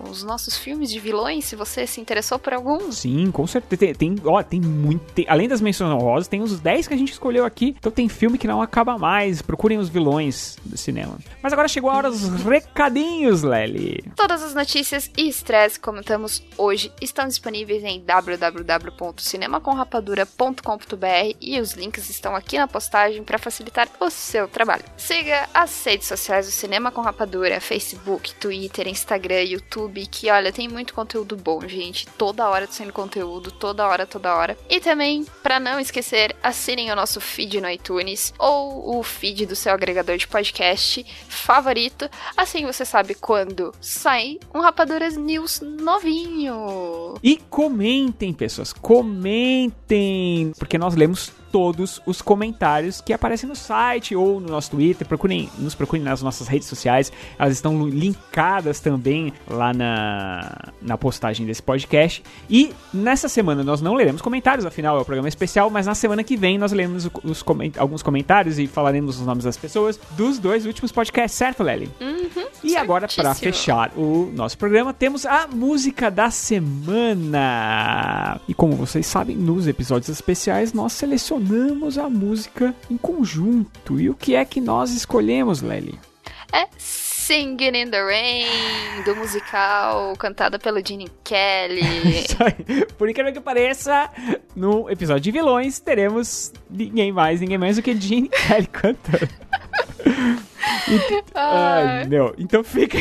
[SPEAKER 2] os nossos filmes de vilões, se você se interessou por algum.
[SPEAKER 1] Sim, com certeza. Tem, tem, ó, tem muito. tem- além das menções honrosas, tem os 10 que a gente escolheu aqui. Então tem filme que não acaba mais. Procurem os vilões do cinema. Mas agora chegou a hora dos recadinhos, Lely.
[SPEAKER 2] Todas as notícias e estresse que comentamos hoje estão disponíveis em www.cinemacomrapadura.com.br e os links estão aqui na postagem para facilitar o seu trabalho. Siga as redes sociais do Cinema com Rapadura, Facebook, Twitter, Instagram, YouTube, que olha, tem muito conteúdo bom, gente. Toda hora tá saindo conteúdo, toda hora, toda hora. E também, para não esquecer, assinem o nosso feed no iTunes ou o feed do seu agregador de podcast favorito. Assim você sabe quando sai um Rapaduras News novinho.
[SPEAKER 1] E comentem, pessoas. Comentem. Porque nós lemos todos os comentários que aparecem no site ou no nosso Twitter. Procurem, nos procurem nas nossas redes sociais. Elas estão linkadas também lá na, na postagem desse podcast. E nessa semana nós não leremos comentários, afinal é o programa especial, mas na semana que vem nós leremos os alguns comentários e falaremos os nomes das pessoas dos dois últimos podcasts, certo, Lely?
[SPEAKER 2] Uhum,
[SPEAKER 1] E agora, para
[SPEAKER 2] certíssimo.
[SPEAKER 1] fechar o nosso programa, temos a música da semana. E como vocês sabem, nos episódios especiais nós selecionamos a música em conjunto. E o que é que nós escolhemos, Lely?
[SPEAKER 2] É Singing in the Rain, do musical, cantada pelo Gene Kelly. [LAUGHS]
[SPEAKER 1] Por incrível que pareça, no episódio de vilões teremos ninguém mais, ninguém mais do que Gene Kelly [LAUGHS] cantando. [LAUGHS] Ai, meu. Então fica.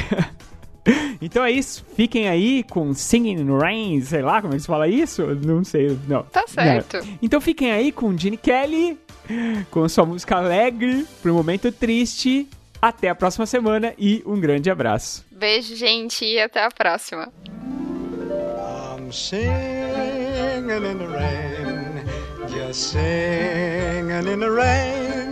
[SPEAKER 1] [LAUGHS] Então é isso, fiquem aí com Singing in the Rain, sei lá como é que se fala isso, não sei, não.
[SPEAKER 2] Tá certo.
[SPEAKER 1] Não. Então fiquem aí com Gene Kelly, com sua música alegre, pro momento triste. Até a próxima semana e um grande abraço.
[SPEAKER 2] Beijo, gente, e até a próxima.
[SPEAKER 23] I'm singing in the rain, just singing in the rain.